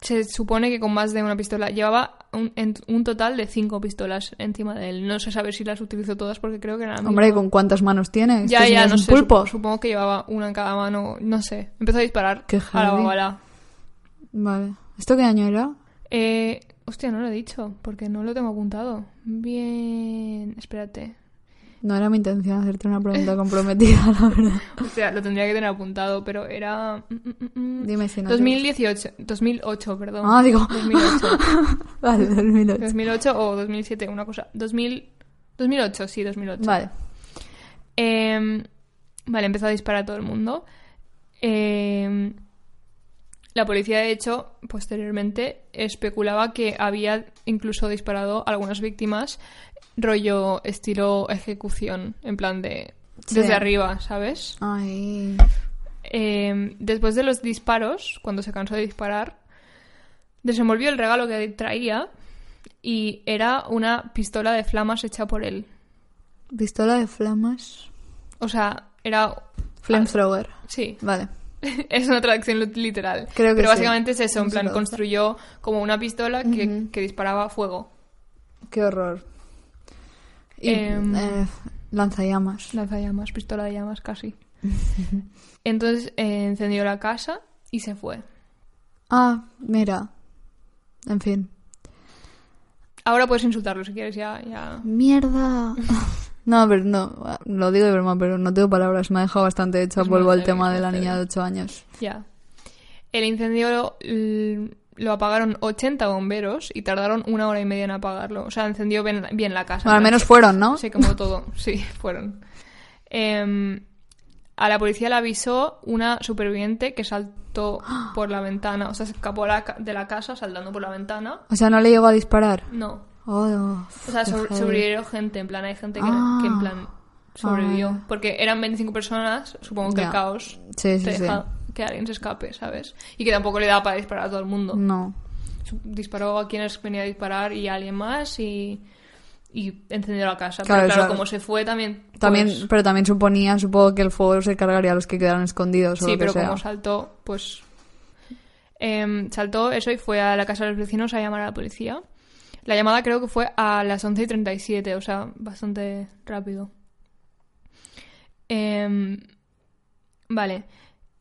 se supone que con más de una pistola. Llevaba un, en- un total de cinco pistolas encima de él. No sé saber si las utilizó todas porque creo que eran Hombre. ¿con cuántas manos tiene? Ya, ya, no sé. pulpo. sup- Supongo que llevaba una en cada mano. No sé. Empezó a disparar Qué a la bala. Vale. ¿Esto qué año era? Eh, hostia, no lo he dicho porque no lo tengo apuntado. Bien. Espérate. No era mi intención hacerte una pregunta comprometida, la verdad. O sea, lo tendría que tener apuntado, pero era. mm, mm, mm. Dime si no. te- 2018. 2008, perdón. Ah, digo. 2008. Vale, 2008. 2008 o 2007, una cosa. 2000... 2008, sí, 2008. Vale. Eh, vale, empezó a disparar a todo el mundo. Eh, la policía, de hecho, posteriormente especulaba que había incluso disparado a algunas víctimas, rollo estilo ejecución, en plan de Sí. desde arriba, ¿sabes? Ay. Eh, después de los disparos, cuando se cansó de disparar, desenvolvió el regalo que traía y era una pistola de flamas hecha por él. Pistola de flamas. O sea, era... Flamethrower. Sí, Vale. es una traducción lit- literal. Creo que Pero sí. básicamente es eso, en plan, construyó como una pistola que, que disparaba fuego. Qué horror. Y, Em, eh, lanzallamas. Lanzallamas, pistola de llamas casi. Entonces eh, encendió la casa y se fue. Ah, mira. En fin. Ahora puedes insultarlo si quieres, ya... ya... ¡Mierda! No, pero no, lo digo de broma, pero no tengo palabras. Me ha dejado bastante hecha. Es Vuelvo al tema de la niña de 8 años. Ya. El incendio lo apagaron 80 bomberos y tardaron una hora y media en apagarlo. O sea, encendió bien, bien la casa. Bueno, al menos fueron, ¿no? Se quemó todo. Sí, fueron. Em, a la policía le avisó una superviviente que saltó por la ventana. O sea, se escapó de la casa saltando por la ventana. O sea, no le llegó a disparar. No. Oh, no. O sea, sobre- sobrevivieron gente. En plan, hay gente que, Ah. que en plan sobrevivió. Ah. Porque eran 25 personas. Supongo que Ya. el caos Sí, sí, te sí. deja que alguien se escape, ¿sabes? Y que tampoco le da para disparar a todo el mundo. No. Disparó a quienes venía a disparar y a alguien más y, y encendió la casa. Claro, Pero claro, como se fue también... También, pues, pero también suponía, supongo que el fuego se cargaría a los que quedaron escondidos o sí, lo que pero sea. como saltó, pues... em, saltó eso y fue a la casa de los vecinos a llamar a la policía. La llamada creo que fue a las 11 y 37, o sea, bastante rápido. Em, vale,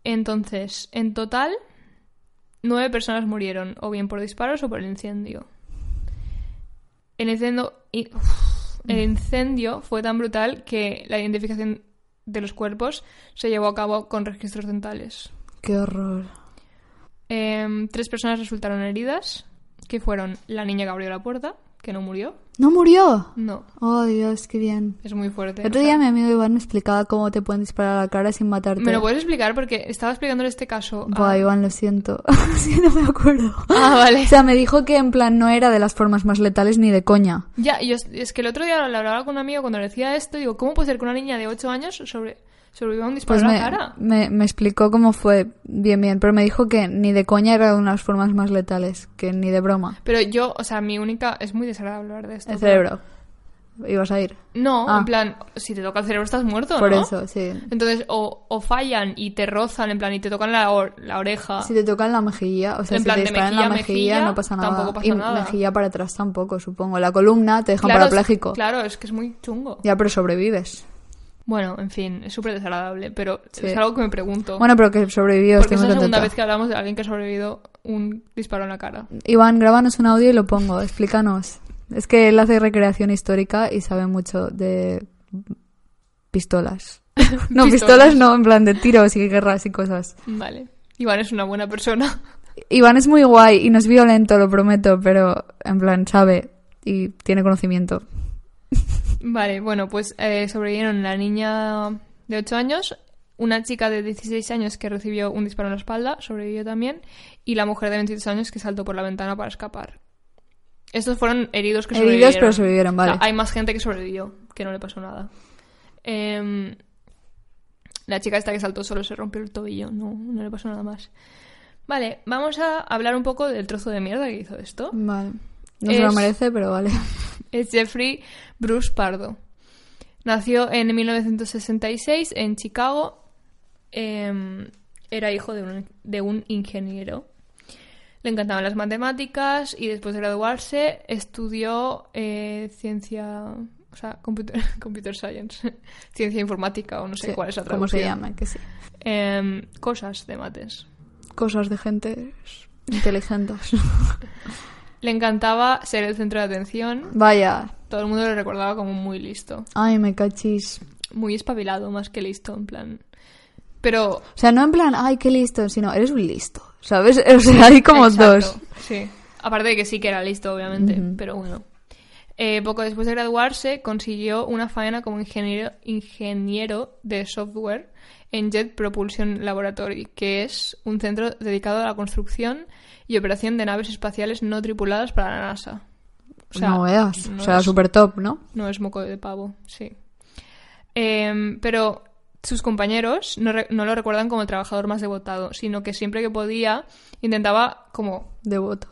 entonces, en total, nueve personas murieron, o bien por disparos o por el incendio. El incendio, el incendio fue tan brutal que la identificación de los cuerpos se llevó a cabo con registros dentales. Qué horror. Em, tres personas resultaron heridas, que fueron la niña que abrió la puerta, que no murió. ¿No murió? No, Oh, Dios, qué bien. es muy fuerte. El otro o sea, día mi amigo Iván me explicaba cómo te pueden disparar a la cara sin matarte. ¿Me lo puedes explicar? Porque estaba explicándole este caso. a- Buah, Iván, lo siento. sí, no me acuerdo. Ah, vale. O sea, me dijo que en plan no era de las formas más letales ni de coña. Ya, yo, es que el otro día lo hablaba con un amigo cuando le decía esto, digo, ¿cómo puede ser que una niña de 8 años sobre, un disparo Pues en me, la cara? me, me explicó cómo fue bien, bien, pero me dijo que ni de coña era de unas formas más letales, que ni de broma. Pero yo, o sea, mi única... Es muy desagradable hablar de esto. El pero- cerebro. Ibas a ir. No, Ah. en plan, si te toca el cerebro estás muerto, Por ¿no? eso, sí. Entonces, o, o fallan y te rozan, en plan, y te tocan la, or- la oreja. Si te tocan la mejilla, o sea, En si plan, te disparan en la mejilla mejilla, mejilla, no pasa nada. pasa y nada. mejilla para atrás tampoco, supongo. La columna te dejan Claro, es- parapléjico. Claro, es que es muy chungo. Ya, pero sobrevives. Bueno, en fin, es súper desagradable, pero Sí. es algo que me pregunto. Bueno, pero que sobrevivió, porque es la segunda vez que hablamos de alguien que ha sobrevivido un disparo en la cara. Iván, grábanos un audio y lo pongo, explícanos. Es que él hace recreación histórica y sabe mucho de pistolas. No, pistolas no, en plan de tiros y guerras y cosas. Vale. Iván es una buena persona. Iván es muy guay y no es violento, lo prometo, pero en plan sabe y tiene conocimiento. Vale, bueno, pues eh, sobrevivieron la niña de 8 años, una chica de 16 años que recibió un disparo en la espalda, sobrevivió también, y la mujer de 23 años que saltó por la ventana para escapar. Estos fueron heridos que Heridos, sobrevivieron. pero sobrevivieron, vale. O sea, hay más gente que sobrevivió, que no le pasó nada. Em, la chica esta que saltó solo se rompió el tobillo, no, no le pasó nada más. Vale, vamos a hablar un poco del trozo de mierda que hizo esto. Vale. No se lo merece, pero vale. es Jeffrey Bruce Pardo. Nació en 1966 en Chicago. Em, era hijo de un, de un ingeniero. Le encantaban las matemáticas y después de graduarse estudió eh, ciencia, o sea, computer, computer science, ciencia informática o no sé Sí, cuál es la ¿Cómo se traducción. llama? Que sí. Em, cosas de mates. Cosas de gente inteligentes. Le encantaba ser el centro de atención. Vaya. Todo el mundo le recordaba como muy listo. Ay, me cachis. Muy espabilado más que listo, en plan. Pero. O sea, no en plan, ay, qué listo, sino eres un listo. ¿Sabes? O sea, hay como Exacto, dos. Sí. Aparte de que sí que era listo, obviamente, pero bueno. Eh, poco después de graduarse, consiguió una faena como ingeniero, ingeniero de software en Jet Propulsion Laboratory, que es un centro dedicado a la construcción y operación de naves espaciales no tripuladas para la NASA. O sea, no veas. no o sea, es- súper top, ¿no? no es moco de pavo, sí. Em, pero sus compañeros no, re- no lo recuerdan como el trabajador más devotado, sino que siempre que podía intentaba como... Devoto.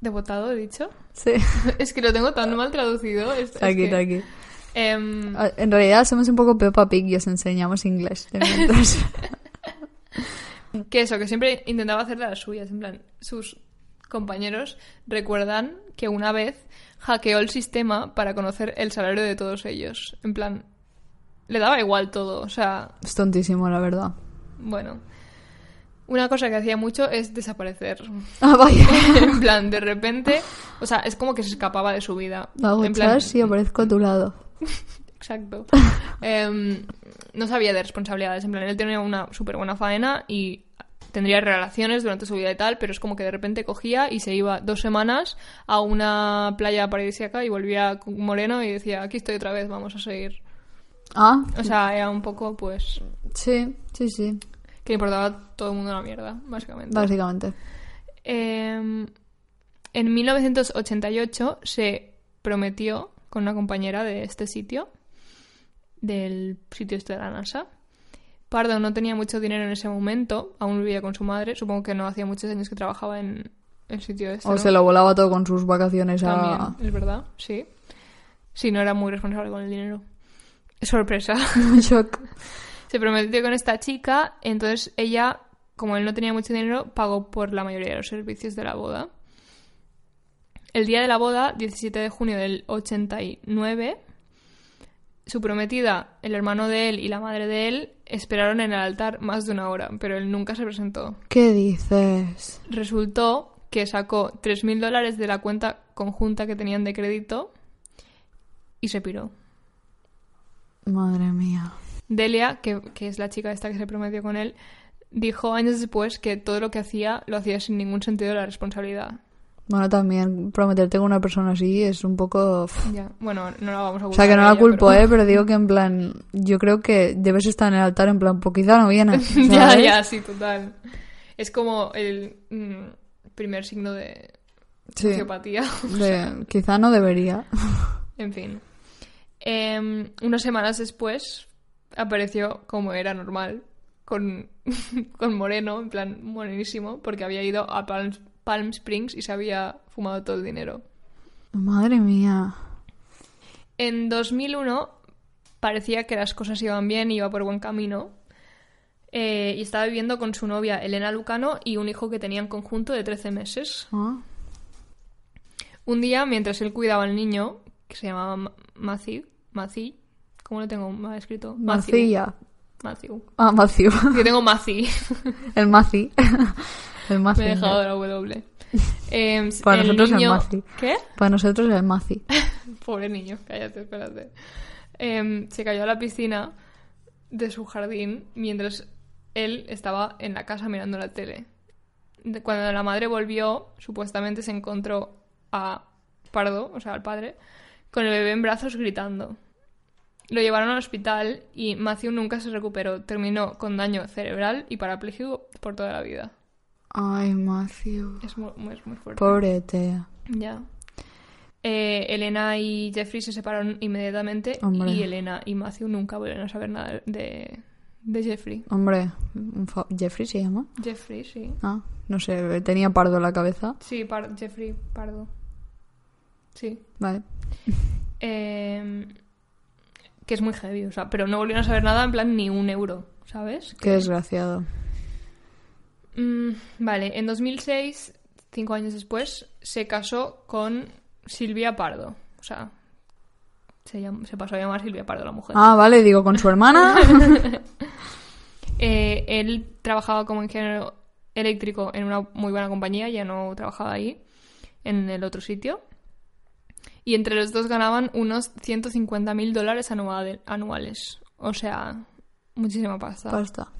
¿Devotado, he dicho? Sí. es que lo tengo tan mal traducido. es- es Aquí, que, aquí. Em, Ah, En realidad somos un poco Peppa Pig y os enseñamos inglés. que eso, que siempre intentaba hacer de las suyas. En plan, sus compañeros recuerdan que una vez hackeó el sistema para conocer el salario de todos ellos. En plan, le daba igual todo. O sea, es tontísimo, la verdad. Bueno, una cosa que hacía mucho es desaparecer. Ah, vaya. en plan, de repente, o sea, es como que se escapaba de su vida. Hago en plan, y aparezco a tu lado. exacto. Em, no sabía de responsabilidades. En plan, él tenía una súper buena faena y tendría relaciones durante su vida y tal, pero es como que de repente cogía y se iba dos semanas a una playa paradisíaca y volvía moreno y decía, aquí estoy otra vez, vamos a seguir. Ah, O sea, era un poco, pues, sí, sí, sí. que le importaba a todo el mundo la mierda, básicamente. Básicamente. Eh, en 1988 se prometió con una compañera de este sitio, del sitio este de la NASA. Pardo no tenía mucho dinero en ese momento, aún vivía con su madre, supongo que no hacía muchos años que trabajaba en el sitio este. O ¿no? se lo volaba todo con sus vacaciones a... También, es verdad, sí. Sí, no era muy responsable con el dinero. Sorpresa. Shock. se prometió con esta chica, entonces ella, como él no tenía mucho dinero, pagó por la mayoría de los servicios de la boda. El día de la boda, 17 de junio del 89, su prometida, el hermano de él y la madre de él esperaron en el altar más de una hora, pero él nunca se presentó. ¿Qué dices? Resultó que sacó 3.000 dólares de la cuenta conjunta que tenían de crédito y se piró. Madre mía. Delia, que, que es la chica esta que se prometió con él, dijo años después que todo lo que hacía lo hacía sin ningún sentido de la responsabilidad. Bueno, también prometerte con una persona así es un poco... Ya, bueno, no la vamos a O culpar. sea, que no la ella, culpo, pero- ¿eh? Pero digo que en plan... Yo creo que debes estar en el altar en plan, pues quizá no viene. ya, ya, sí, total. Es como el mm, primer signo de Sí. sociopatía. De- quizá no debería. En fin. Em, unas semanas después apareció como era normal, con, con Moreno, en plan morenísimo, porque había ido a Palm, Palm Springs y se había fumado todo el dinero. Madre mía. En 2001 parecía que las cosas iban bien y iba por buen camino. Eh, y estaba viviendo con su novia Elena Lucano y un hijo que tenía en conjunto de 13 meses. Ah, Un día, mientras él cuidaba al niño, que se llamaba Ma- Matthew, Matthew, ¿cómo lo tengo mal escrito? Matthew. Matthew. Ah, Matthew. Yo tengo Matthew. El Maci. El. Me he dejado la W. Eh, Para el nosotros el. Maci. ¿Qué? Para nosotros el Maci. Pobre niño, cállate, espérate. Em, se cayó a la piscina de su jardín mientras él estaba en la casa mirando la tele. Cuando la madre volvió, supuestamente se encontró a Pardo, o sea, al padre, con el bebé en brazos gritando. Lo llevaron al hospital y Matthew nunca se recuperó. Terminó con daño cerebral y parapléjico por toda la vida. Ay, Matthew. Es muy, muy- es muy fuerte. Pobre Tea. Ya. Eh, Elena y Jeffrey se separaron inmediatamente Hombre. y Elena y Matthew nunca volvieron a saber nada de, de Jeffrey. Hombre, ¿Jeffrey se llama? Jeffrey, sí. Ah, no sé, tenía pardo en la cabeza. Sí, Par- Jeffrey Pardo. Sí. Vale. Eh, que es muy heavy, o sea, pero no volvieron a saber nada en plan ni un euro, ¿sabes? Qué desgraciado. Mm, vale, en 2006 cinco años después, se casó con Silvia Pardo. O sea, se, llam- se pasó a llamar Silvia Pardo la mujer. Ah, vale, digo, con su hermana. Eh, él trabajaba como ingeniero eléctrico en una muy buena compañía, ya no trabajaba ahí, en el otro sitio. Y entre los dos ganaban unos 150 mil dólares anuales. O sea, muchísima pasta. Pasta.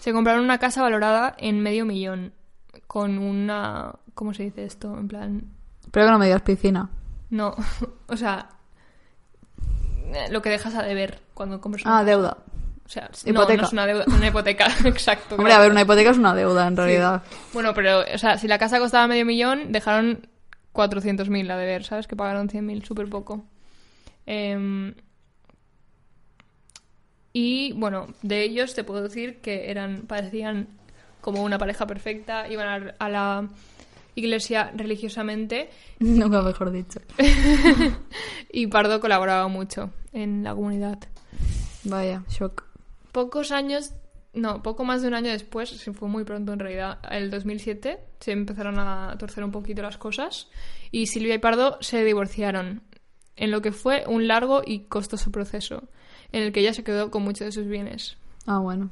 Se compraron una casa valorada en medio millón. Con una. ¿Cómo se dice esto? En plan. Pero que no me digas piscina. No. o sea. eh, Lo que dejas a deber cuando compras una Ah, casa. deuda. O sea, Hipoteca. No, no es una deuda, una hipoteca, exacto. Hombre, a ver, una hipoteca es una deuda en realidad. Bueno, pero, o sea, si la casa costaba medio millón, dejaron 400.000 a deber, ¿sabes? Que pagaron 100.000, súper poco. Em, y, bueno, de ellos te puedo decir que eran, parecían como una pareja perfecta, iban a, a la iglesia religiosamente Nunca mejor dicho. y Pardo colaboraba mucho en la comunidad. Vaya, shock. Pocos años, no, poco más de un año después, se fue muy pronto en realidad, el 2007, se empezaron a torcer un poquito las cosas y Silvia y Pardo se divorciaron, en lo que fue un largo y costoso proceso, en el que ella se quedó con muchos de sus bienes. Ah, bueno.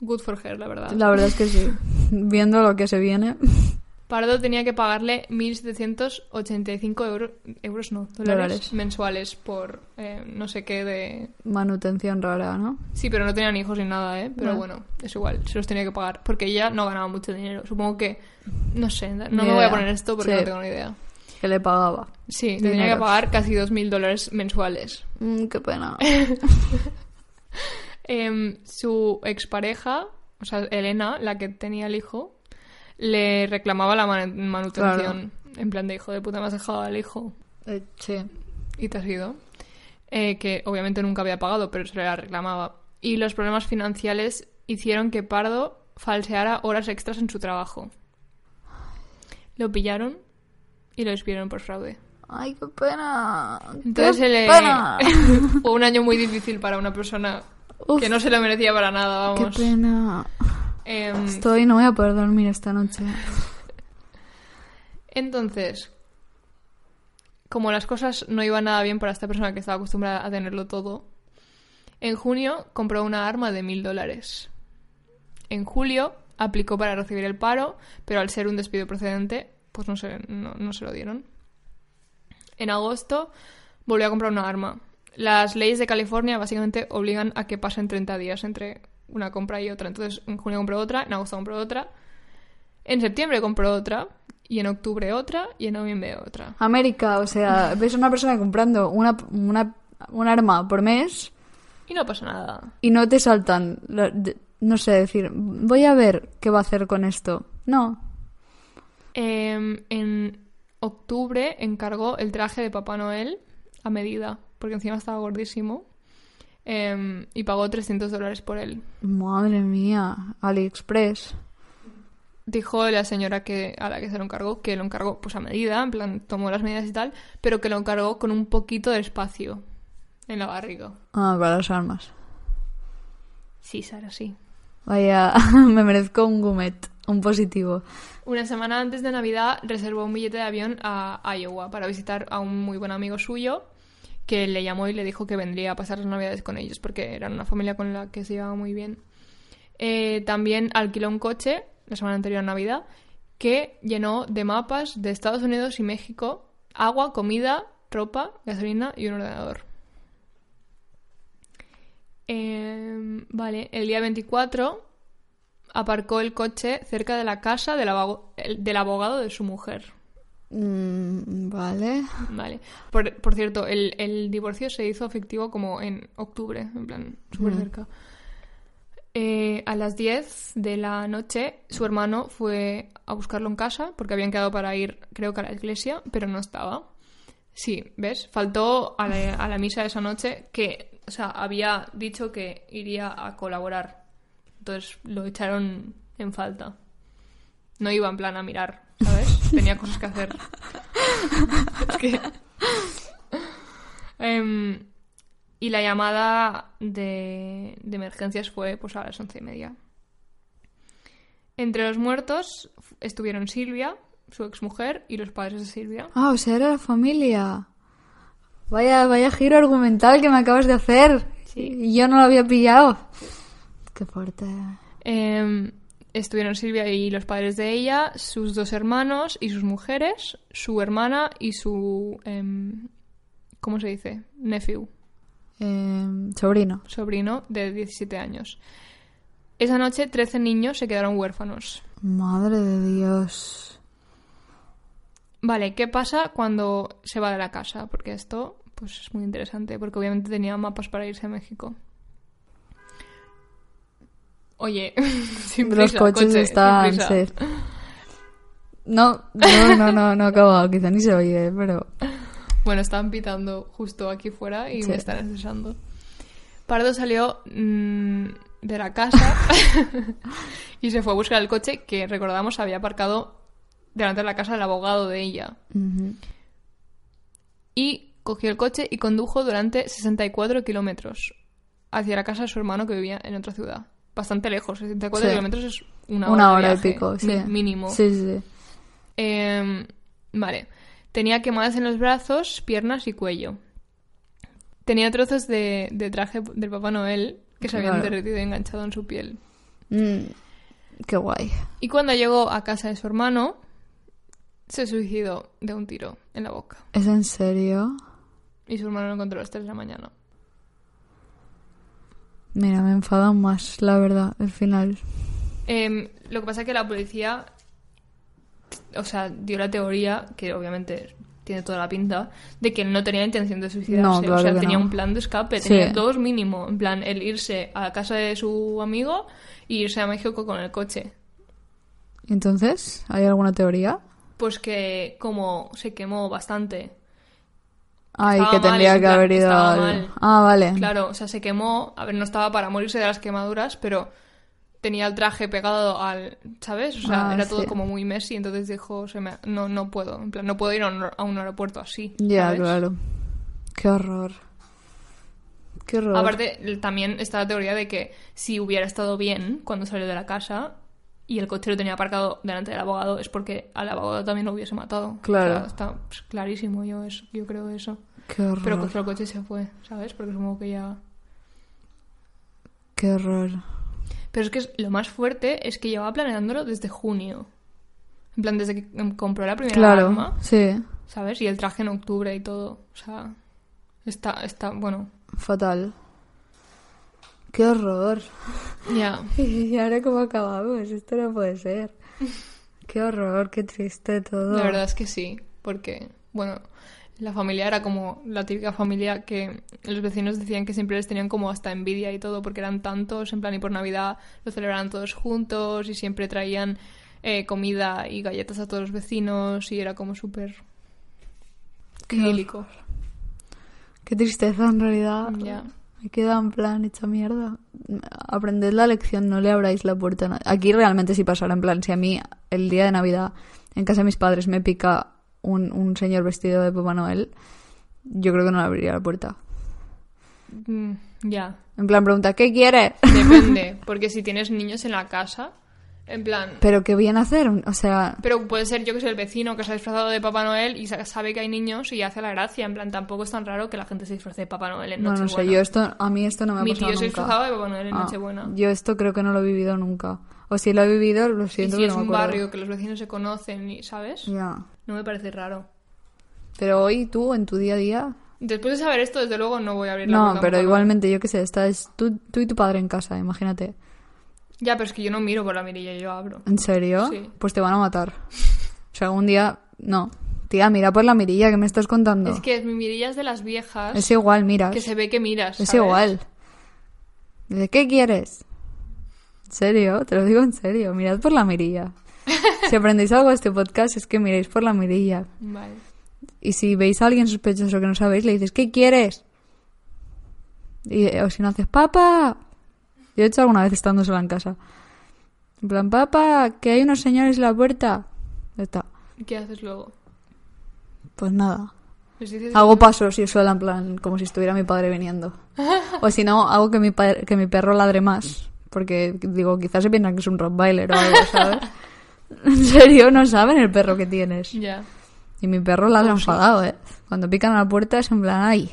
Good for her, la verdad. La verdad es que sí. Viendo lo que se viene. Pardo tenía que pagarle 1.785 euros, euros no, dólares, Dólares. mensuales por eh, no sé qué de... Manutención rara, ¿no? Sí, pero no tenían hijos ni nada, ¿eh? Pero Vale. bueno, es igual, se los tenía que pagar. Porque ella no ganaba mucho dinero. Supongo que... No sé, no Ni me voy a poner esto porque Sí. no tengo ni idea. Que le pagaba. Sí, tenía que pagar casi 2.000 dólares mensuales. Mm, qué pena. Em, su expareja, o sea, Elena, la que tenía el hijo, le reclamaba la man- manutención. En plan de hijo de puta, me has dejado al hijo Eh, sí. y te has ido. Eh, que obviamente nunca había pagado, pero se le la reclamaba. Y los problemas financieros hicieron que Pardo falseara horas extras en su trabajo. Lo pillaron y lo despidieron por fraude. Ay, qué pena. Entonces qué le... pena. fue un año muy difícil para una persona Uf, que no se lo merecía para nada, qué vamos. pena. Em, Estoy, no voy a poder dormir esta noche. Entonces, como las cosas no iban nada bien para esta persona que estaba acostumbrada a tenerlo todo, en junio compró una arma de mil dólares. En julio aplicó para recibir el paro, pero al ser un despido procedente, pues no se, no, no se lo dieron. En agosto volvió a comprar una arma. Las leyes de California básicamente obligan a que pasen 30 días entre una compra y otra. Entonces, en junio compró otra, en agosto compró otra, en septiembre compró otra, y en octubre otra, y en noviembre otra. América, o sea, ves a una persona comprando una, una, un arma por mes Y no pasa nada. y no te saltan, no sé, decir, voy a ver qué va a hacer con esto. No. Em, en octubre encargó el traje de Papá Noel a medida, porque encima estaba gordísimo, em, y pagó 300 dólares por él. Madre mía, AliExpress. Dijo la señora que a la que se lo encargó que lo encargó pues a medida, en plan tomó las medidas y tal, pero que lo encargó con un poquito de espacio en la barriga. Ah, para las armas. Sí, Sara, sí. Vaya, me merezco un gumet, un positivo. Una semana antes de Navidad reservó un billete de avión a Iowa para visitar a un muy buen amigo suyo que le llamó y le dijo que vendría a pasar las Navidades con ellos porque eran una familia con la que se llevaba muy bien. Eh, también alquiló un coche la semana anterior a Navidad que llenó de mapas de Estados Unidos y México agua, comida, ropa, gasolina y un ordenador. Eh, vale, el día 24 aparcó el coche cerca de la casa del, abog- el- del abogado de su mujer. Mm, vale. Vale. Por, por cierto, el, el divorcio se hizo efectivo como en octubre, en plan, súper Ujú. cerca. Eh, a las 10 de la noche, su hermano fue a buscarlo en casa porque habían quedado para ir, creo que a la iglesia, pero no estaba. Sí, ¿ves? Faltó a la, a la misa esa noche que, o sea, había dicho que iría a colaborar. Entonces lo echaron en falta. No iba en plan a mirar, ¿sabes? Tenía cosas que hacer. Es que... Em, y la llamada de, de emergencias fue pues a las once y media. Entre los muertos estuvieron Silvia, su exmujer, y los padres de Silvia. Ah, o sea, era la familia. Vaya, vaya giro argumental que me acabas de hacer. Y yo no lo había pillado. Qué fuerte. Eh, estuvieron Silvia y los padres de ella, sus dos hermanos y sus mujeres, su hermana y su... em, ¿Cómo se dice? Nephew, Eh, sobrino. sobrino de 17 años. Esa noche 13 niños se quedaron huérfanos. Madre de Dios. Vale, ¿qué pasa cuando se va de la casa? Porque esto pues es muy interesante, porque obviamente tenía mapas para irse a México. Oye, sin Los prisa, coches coche, están... sí. No, no, no, no, no ha acabado. Quizá ni se oye, pero... Bueno, estaban pitando justo aquí fuera y Sí. me están estresando. Pardo salió mm, de la casa y se fue a buscar el coche que, recordamos, había aparcado delante de la casa del abogado de ella. Y cogió el coche y condujo durante 64 kilómetros hacia la casa de su hermano que vivía en otra ciudad. Bastante lejos, 64 Sí. kilómetros es una hora, Una de hora y pico, sí. mínimo. Sí, sí, sí. Eh, vale. Tenía quemadas en los brazos, piernas y cuello. Tenía trozos de, de traje del Papá Noel que se habían Claro. derretido y enganchado en su piel. Mm, qué guay. Y cuando llegó a casa de su hermano, se suicidó de un tiro en la boca. ¿Es en serio? Y su hermano lo encontró a las 3 de la mañana. Mira, me enfada más, la verdad, el final. Em, lo que pasa es que la policía, o sea, dio la teoría, que obviamente tiene toda la pinta, de que él no tenía intención de suicidarse. No, claro o sea, tenía no. un plan de escape, Sí. tenía dos mínimo. En plan, el irse a la casa de su amigo y irse a México con el coche. Entonces, ¿hay alguna teoría? Pues que como se quemó bastante. Ay, Estaba que mal, tendría en que haber ido al... Ah, vale. Claro, o sea, se quemó. A ver, no estaba para morirse de las quemaduras, pero tenía el traje pegado al. ¿Sabes? O sea, Ah, era todo como muy Messi, entonces dijo, se me- no, no puedo. En plan, no puedo ir a un, a un aeropuerto así. Ya, ¿sabes? claro. Qué horror. Qué horror. Aparte, también está la teoría de que si hubiera estado bien cuando salió de la casa y el coche lo tenía aparcado delante del abogado, es porque al abogado también lo hubiese matado. Claro. O sea, está pues, clarísimo, yo, eso, yo creo eso. Qué horror. Pero cogió el coche y se fue, ¿sabes? Porque supongo que ya. Qué horror. Pero es que lo más fuerte es que llevaba planeándolo desde junio. En plan, desde que em, compró la primera Claro, arma, sí. ¿sabes? Y el traje en octubre y todo. O sea, está, está, bueno. Fatal. Qué horror. Ya. ¿Y ahora cómo acabamos? Esto no puede ser. Qué horror, qué triste todo. La verdad es que sí, porque, bueno, la familia era como la típica familia que los vecinos decían que siempre les tenían como hasta envidia y todo, porque eran tantos, en plan, y por Navidad lo celebraban todos juntos y siempre traían eh, comida y galletas a todos los vecinos y era como súper Qué idílico. Qué tristeza en realidad. Me queda en plan hecha mierda. Aprended la lección, no le abráis la puerta a nadie. Aquí realmente sí pasará, en plan, si a mí el día de Navidad en casa de mis padres me pica un, un señor vestido de Papá Noel, yo creo que no le abriría la puerta. Mm, ya. En plan, pregunta, ¿qué quiere? Depende, porque si tienes niños en la casa, en plan... Pero ¿qué viene a hacer? O sea, Pero puede ser, yo que sé, el vecino que se ha disfrazado de Papá Noel y sa- sabe que hay niños y hace la gracia. En plan, tampoco es tan raro que la gente se disfrace de Papá Noel en no, no sé, Nochebuena. yo esto, a mí esto no me ha Mi pasado tío se disfrazaba de Papá Noel en Ah, Nochebuena. Yo esto creo que no lo he vivido nunca. O si lo he vivido, lo Y siento, si es no me un acuerdo. barrio que los vecinos se conocen, y ¿sabes? Ya. No me parece raro. Pero hoy tú, en tu día a día... Después de saber esto, desde luego no voy a abrir la No, pero igualmente, yo qué sé, estás tú, tú y tu padre en casa, imagínate. Ya, pero es que yo no miro por la mirilla, yo abro. ¿En serio? Sí. Pues te van a matar. O sea, algún día... No. Tía, mira por la mirilla que me estás contando. Es que mi mirilla es de las viejas Es igual, miras. que se ve que miras. Es ¿sabes? igual. ¿De qué quieres? ¿En serio? Te lo digo en serio. Mirad por la mirilla. Si aprendéis algo de este podcast es que miréis por la mirilla. Vale. Y si veis a alguien sospechoso que no sabéis, le dices, ¿qué quieres? Y, o si no haces, papá. Yo he hecho alguna vez estando sola en casa. En plan, papá, que hay unos señores en la puerta. Ya está. ¿Y ¿Qué haces luego? Pues nada. Dices- Hago pasos y sola en plan, como si estuviera mi padre viniendo. O si no, hago que mi, padre- que mi perro ladre más. Porque, digo, quizás se piensan que es un Rottweiler o algo, ¿sabes? en serio, no saben el perro que tienes. Ya. Y mi perro ladra Oh, enfadado, ¿eh? Cuando pican a la puerta es en plan, ay,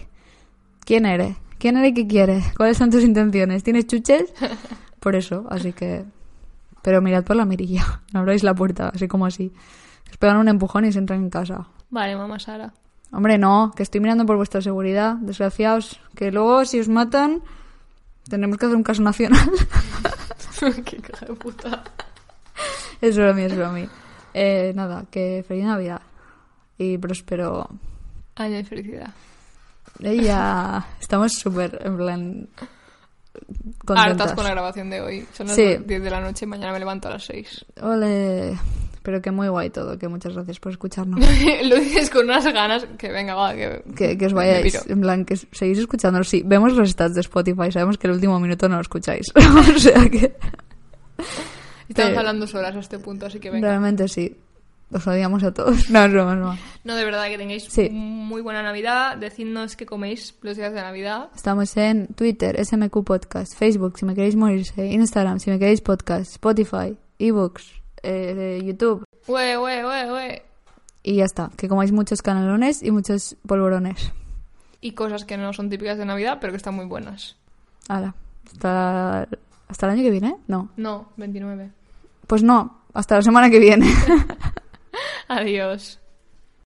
¿quién eres? ¿Quién eres y qué quieres? ¿Cuáles son tus intenciones? ¿Tienes chuches? Por eso, así que... Pero mirad por la mirilla, no abráis la puerta, así como así. Os pegan un empujón y se entran en casa. Vale, mamá Sara. Hombre, no, que estoy mirando por vuestra seguridad, desgraciados. Que luego, si os matan, tendremos que hacer un caso nacional. Qué caja de puta. es broma, es broma. Eh, nada, que feliz Navidad. Y próspero Año de felicidad. Ella, estamos súper, en plan, contentas. Hartas con la grabación de hoy. Son las Sí. 10 de la noche y mañana me levanto a las 6. Ole, pero que muy guay todo, que muchas gracias por escucharnos. Lo dices con unas ganas que venga, va, que, que, que os vayáis, en plan, que seguís escuchándonos. Sí, vemos los stats de Spotify, sabemos que el último minuto no lo escucháis. o sea que, Estamos Pero- hablando solas a este punto, así que venga. realmente sí. Os odiamos a todos. No, es broma. No, de verdad, que tengáis Sí. muy buena Navidad. Decidnos qué coméis los días de Navidad. Estamos en Twitter, SMQ Podcast, Facebook, si me queréis morirse, Instagram, si me queréis podcast, Spotify, ebooks, eh, YouTube. Ue, ue, ue, ue. Y ya está, que comáis muchos canelones y muchos polvorones. Y cosas que no son típicas de Navidad, pero que están muy buenas. Hala, hasta, hasta el año que viene, no. No, 29. Pues no, hasta la semana que viene. Adiós.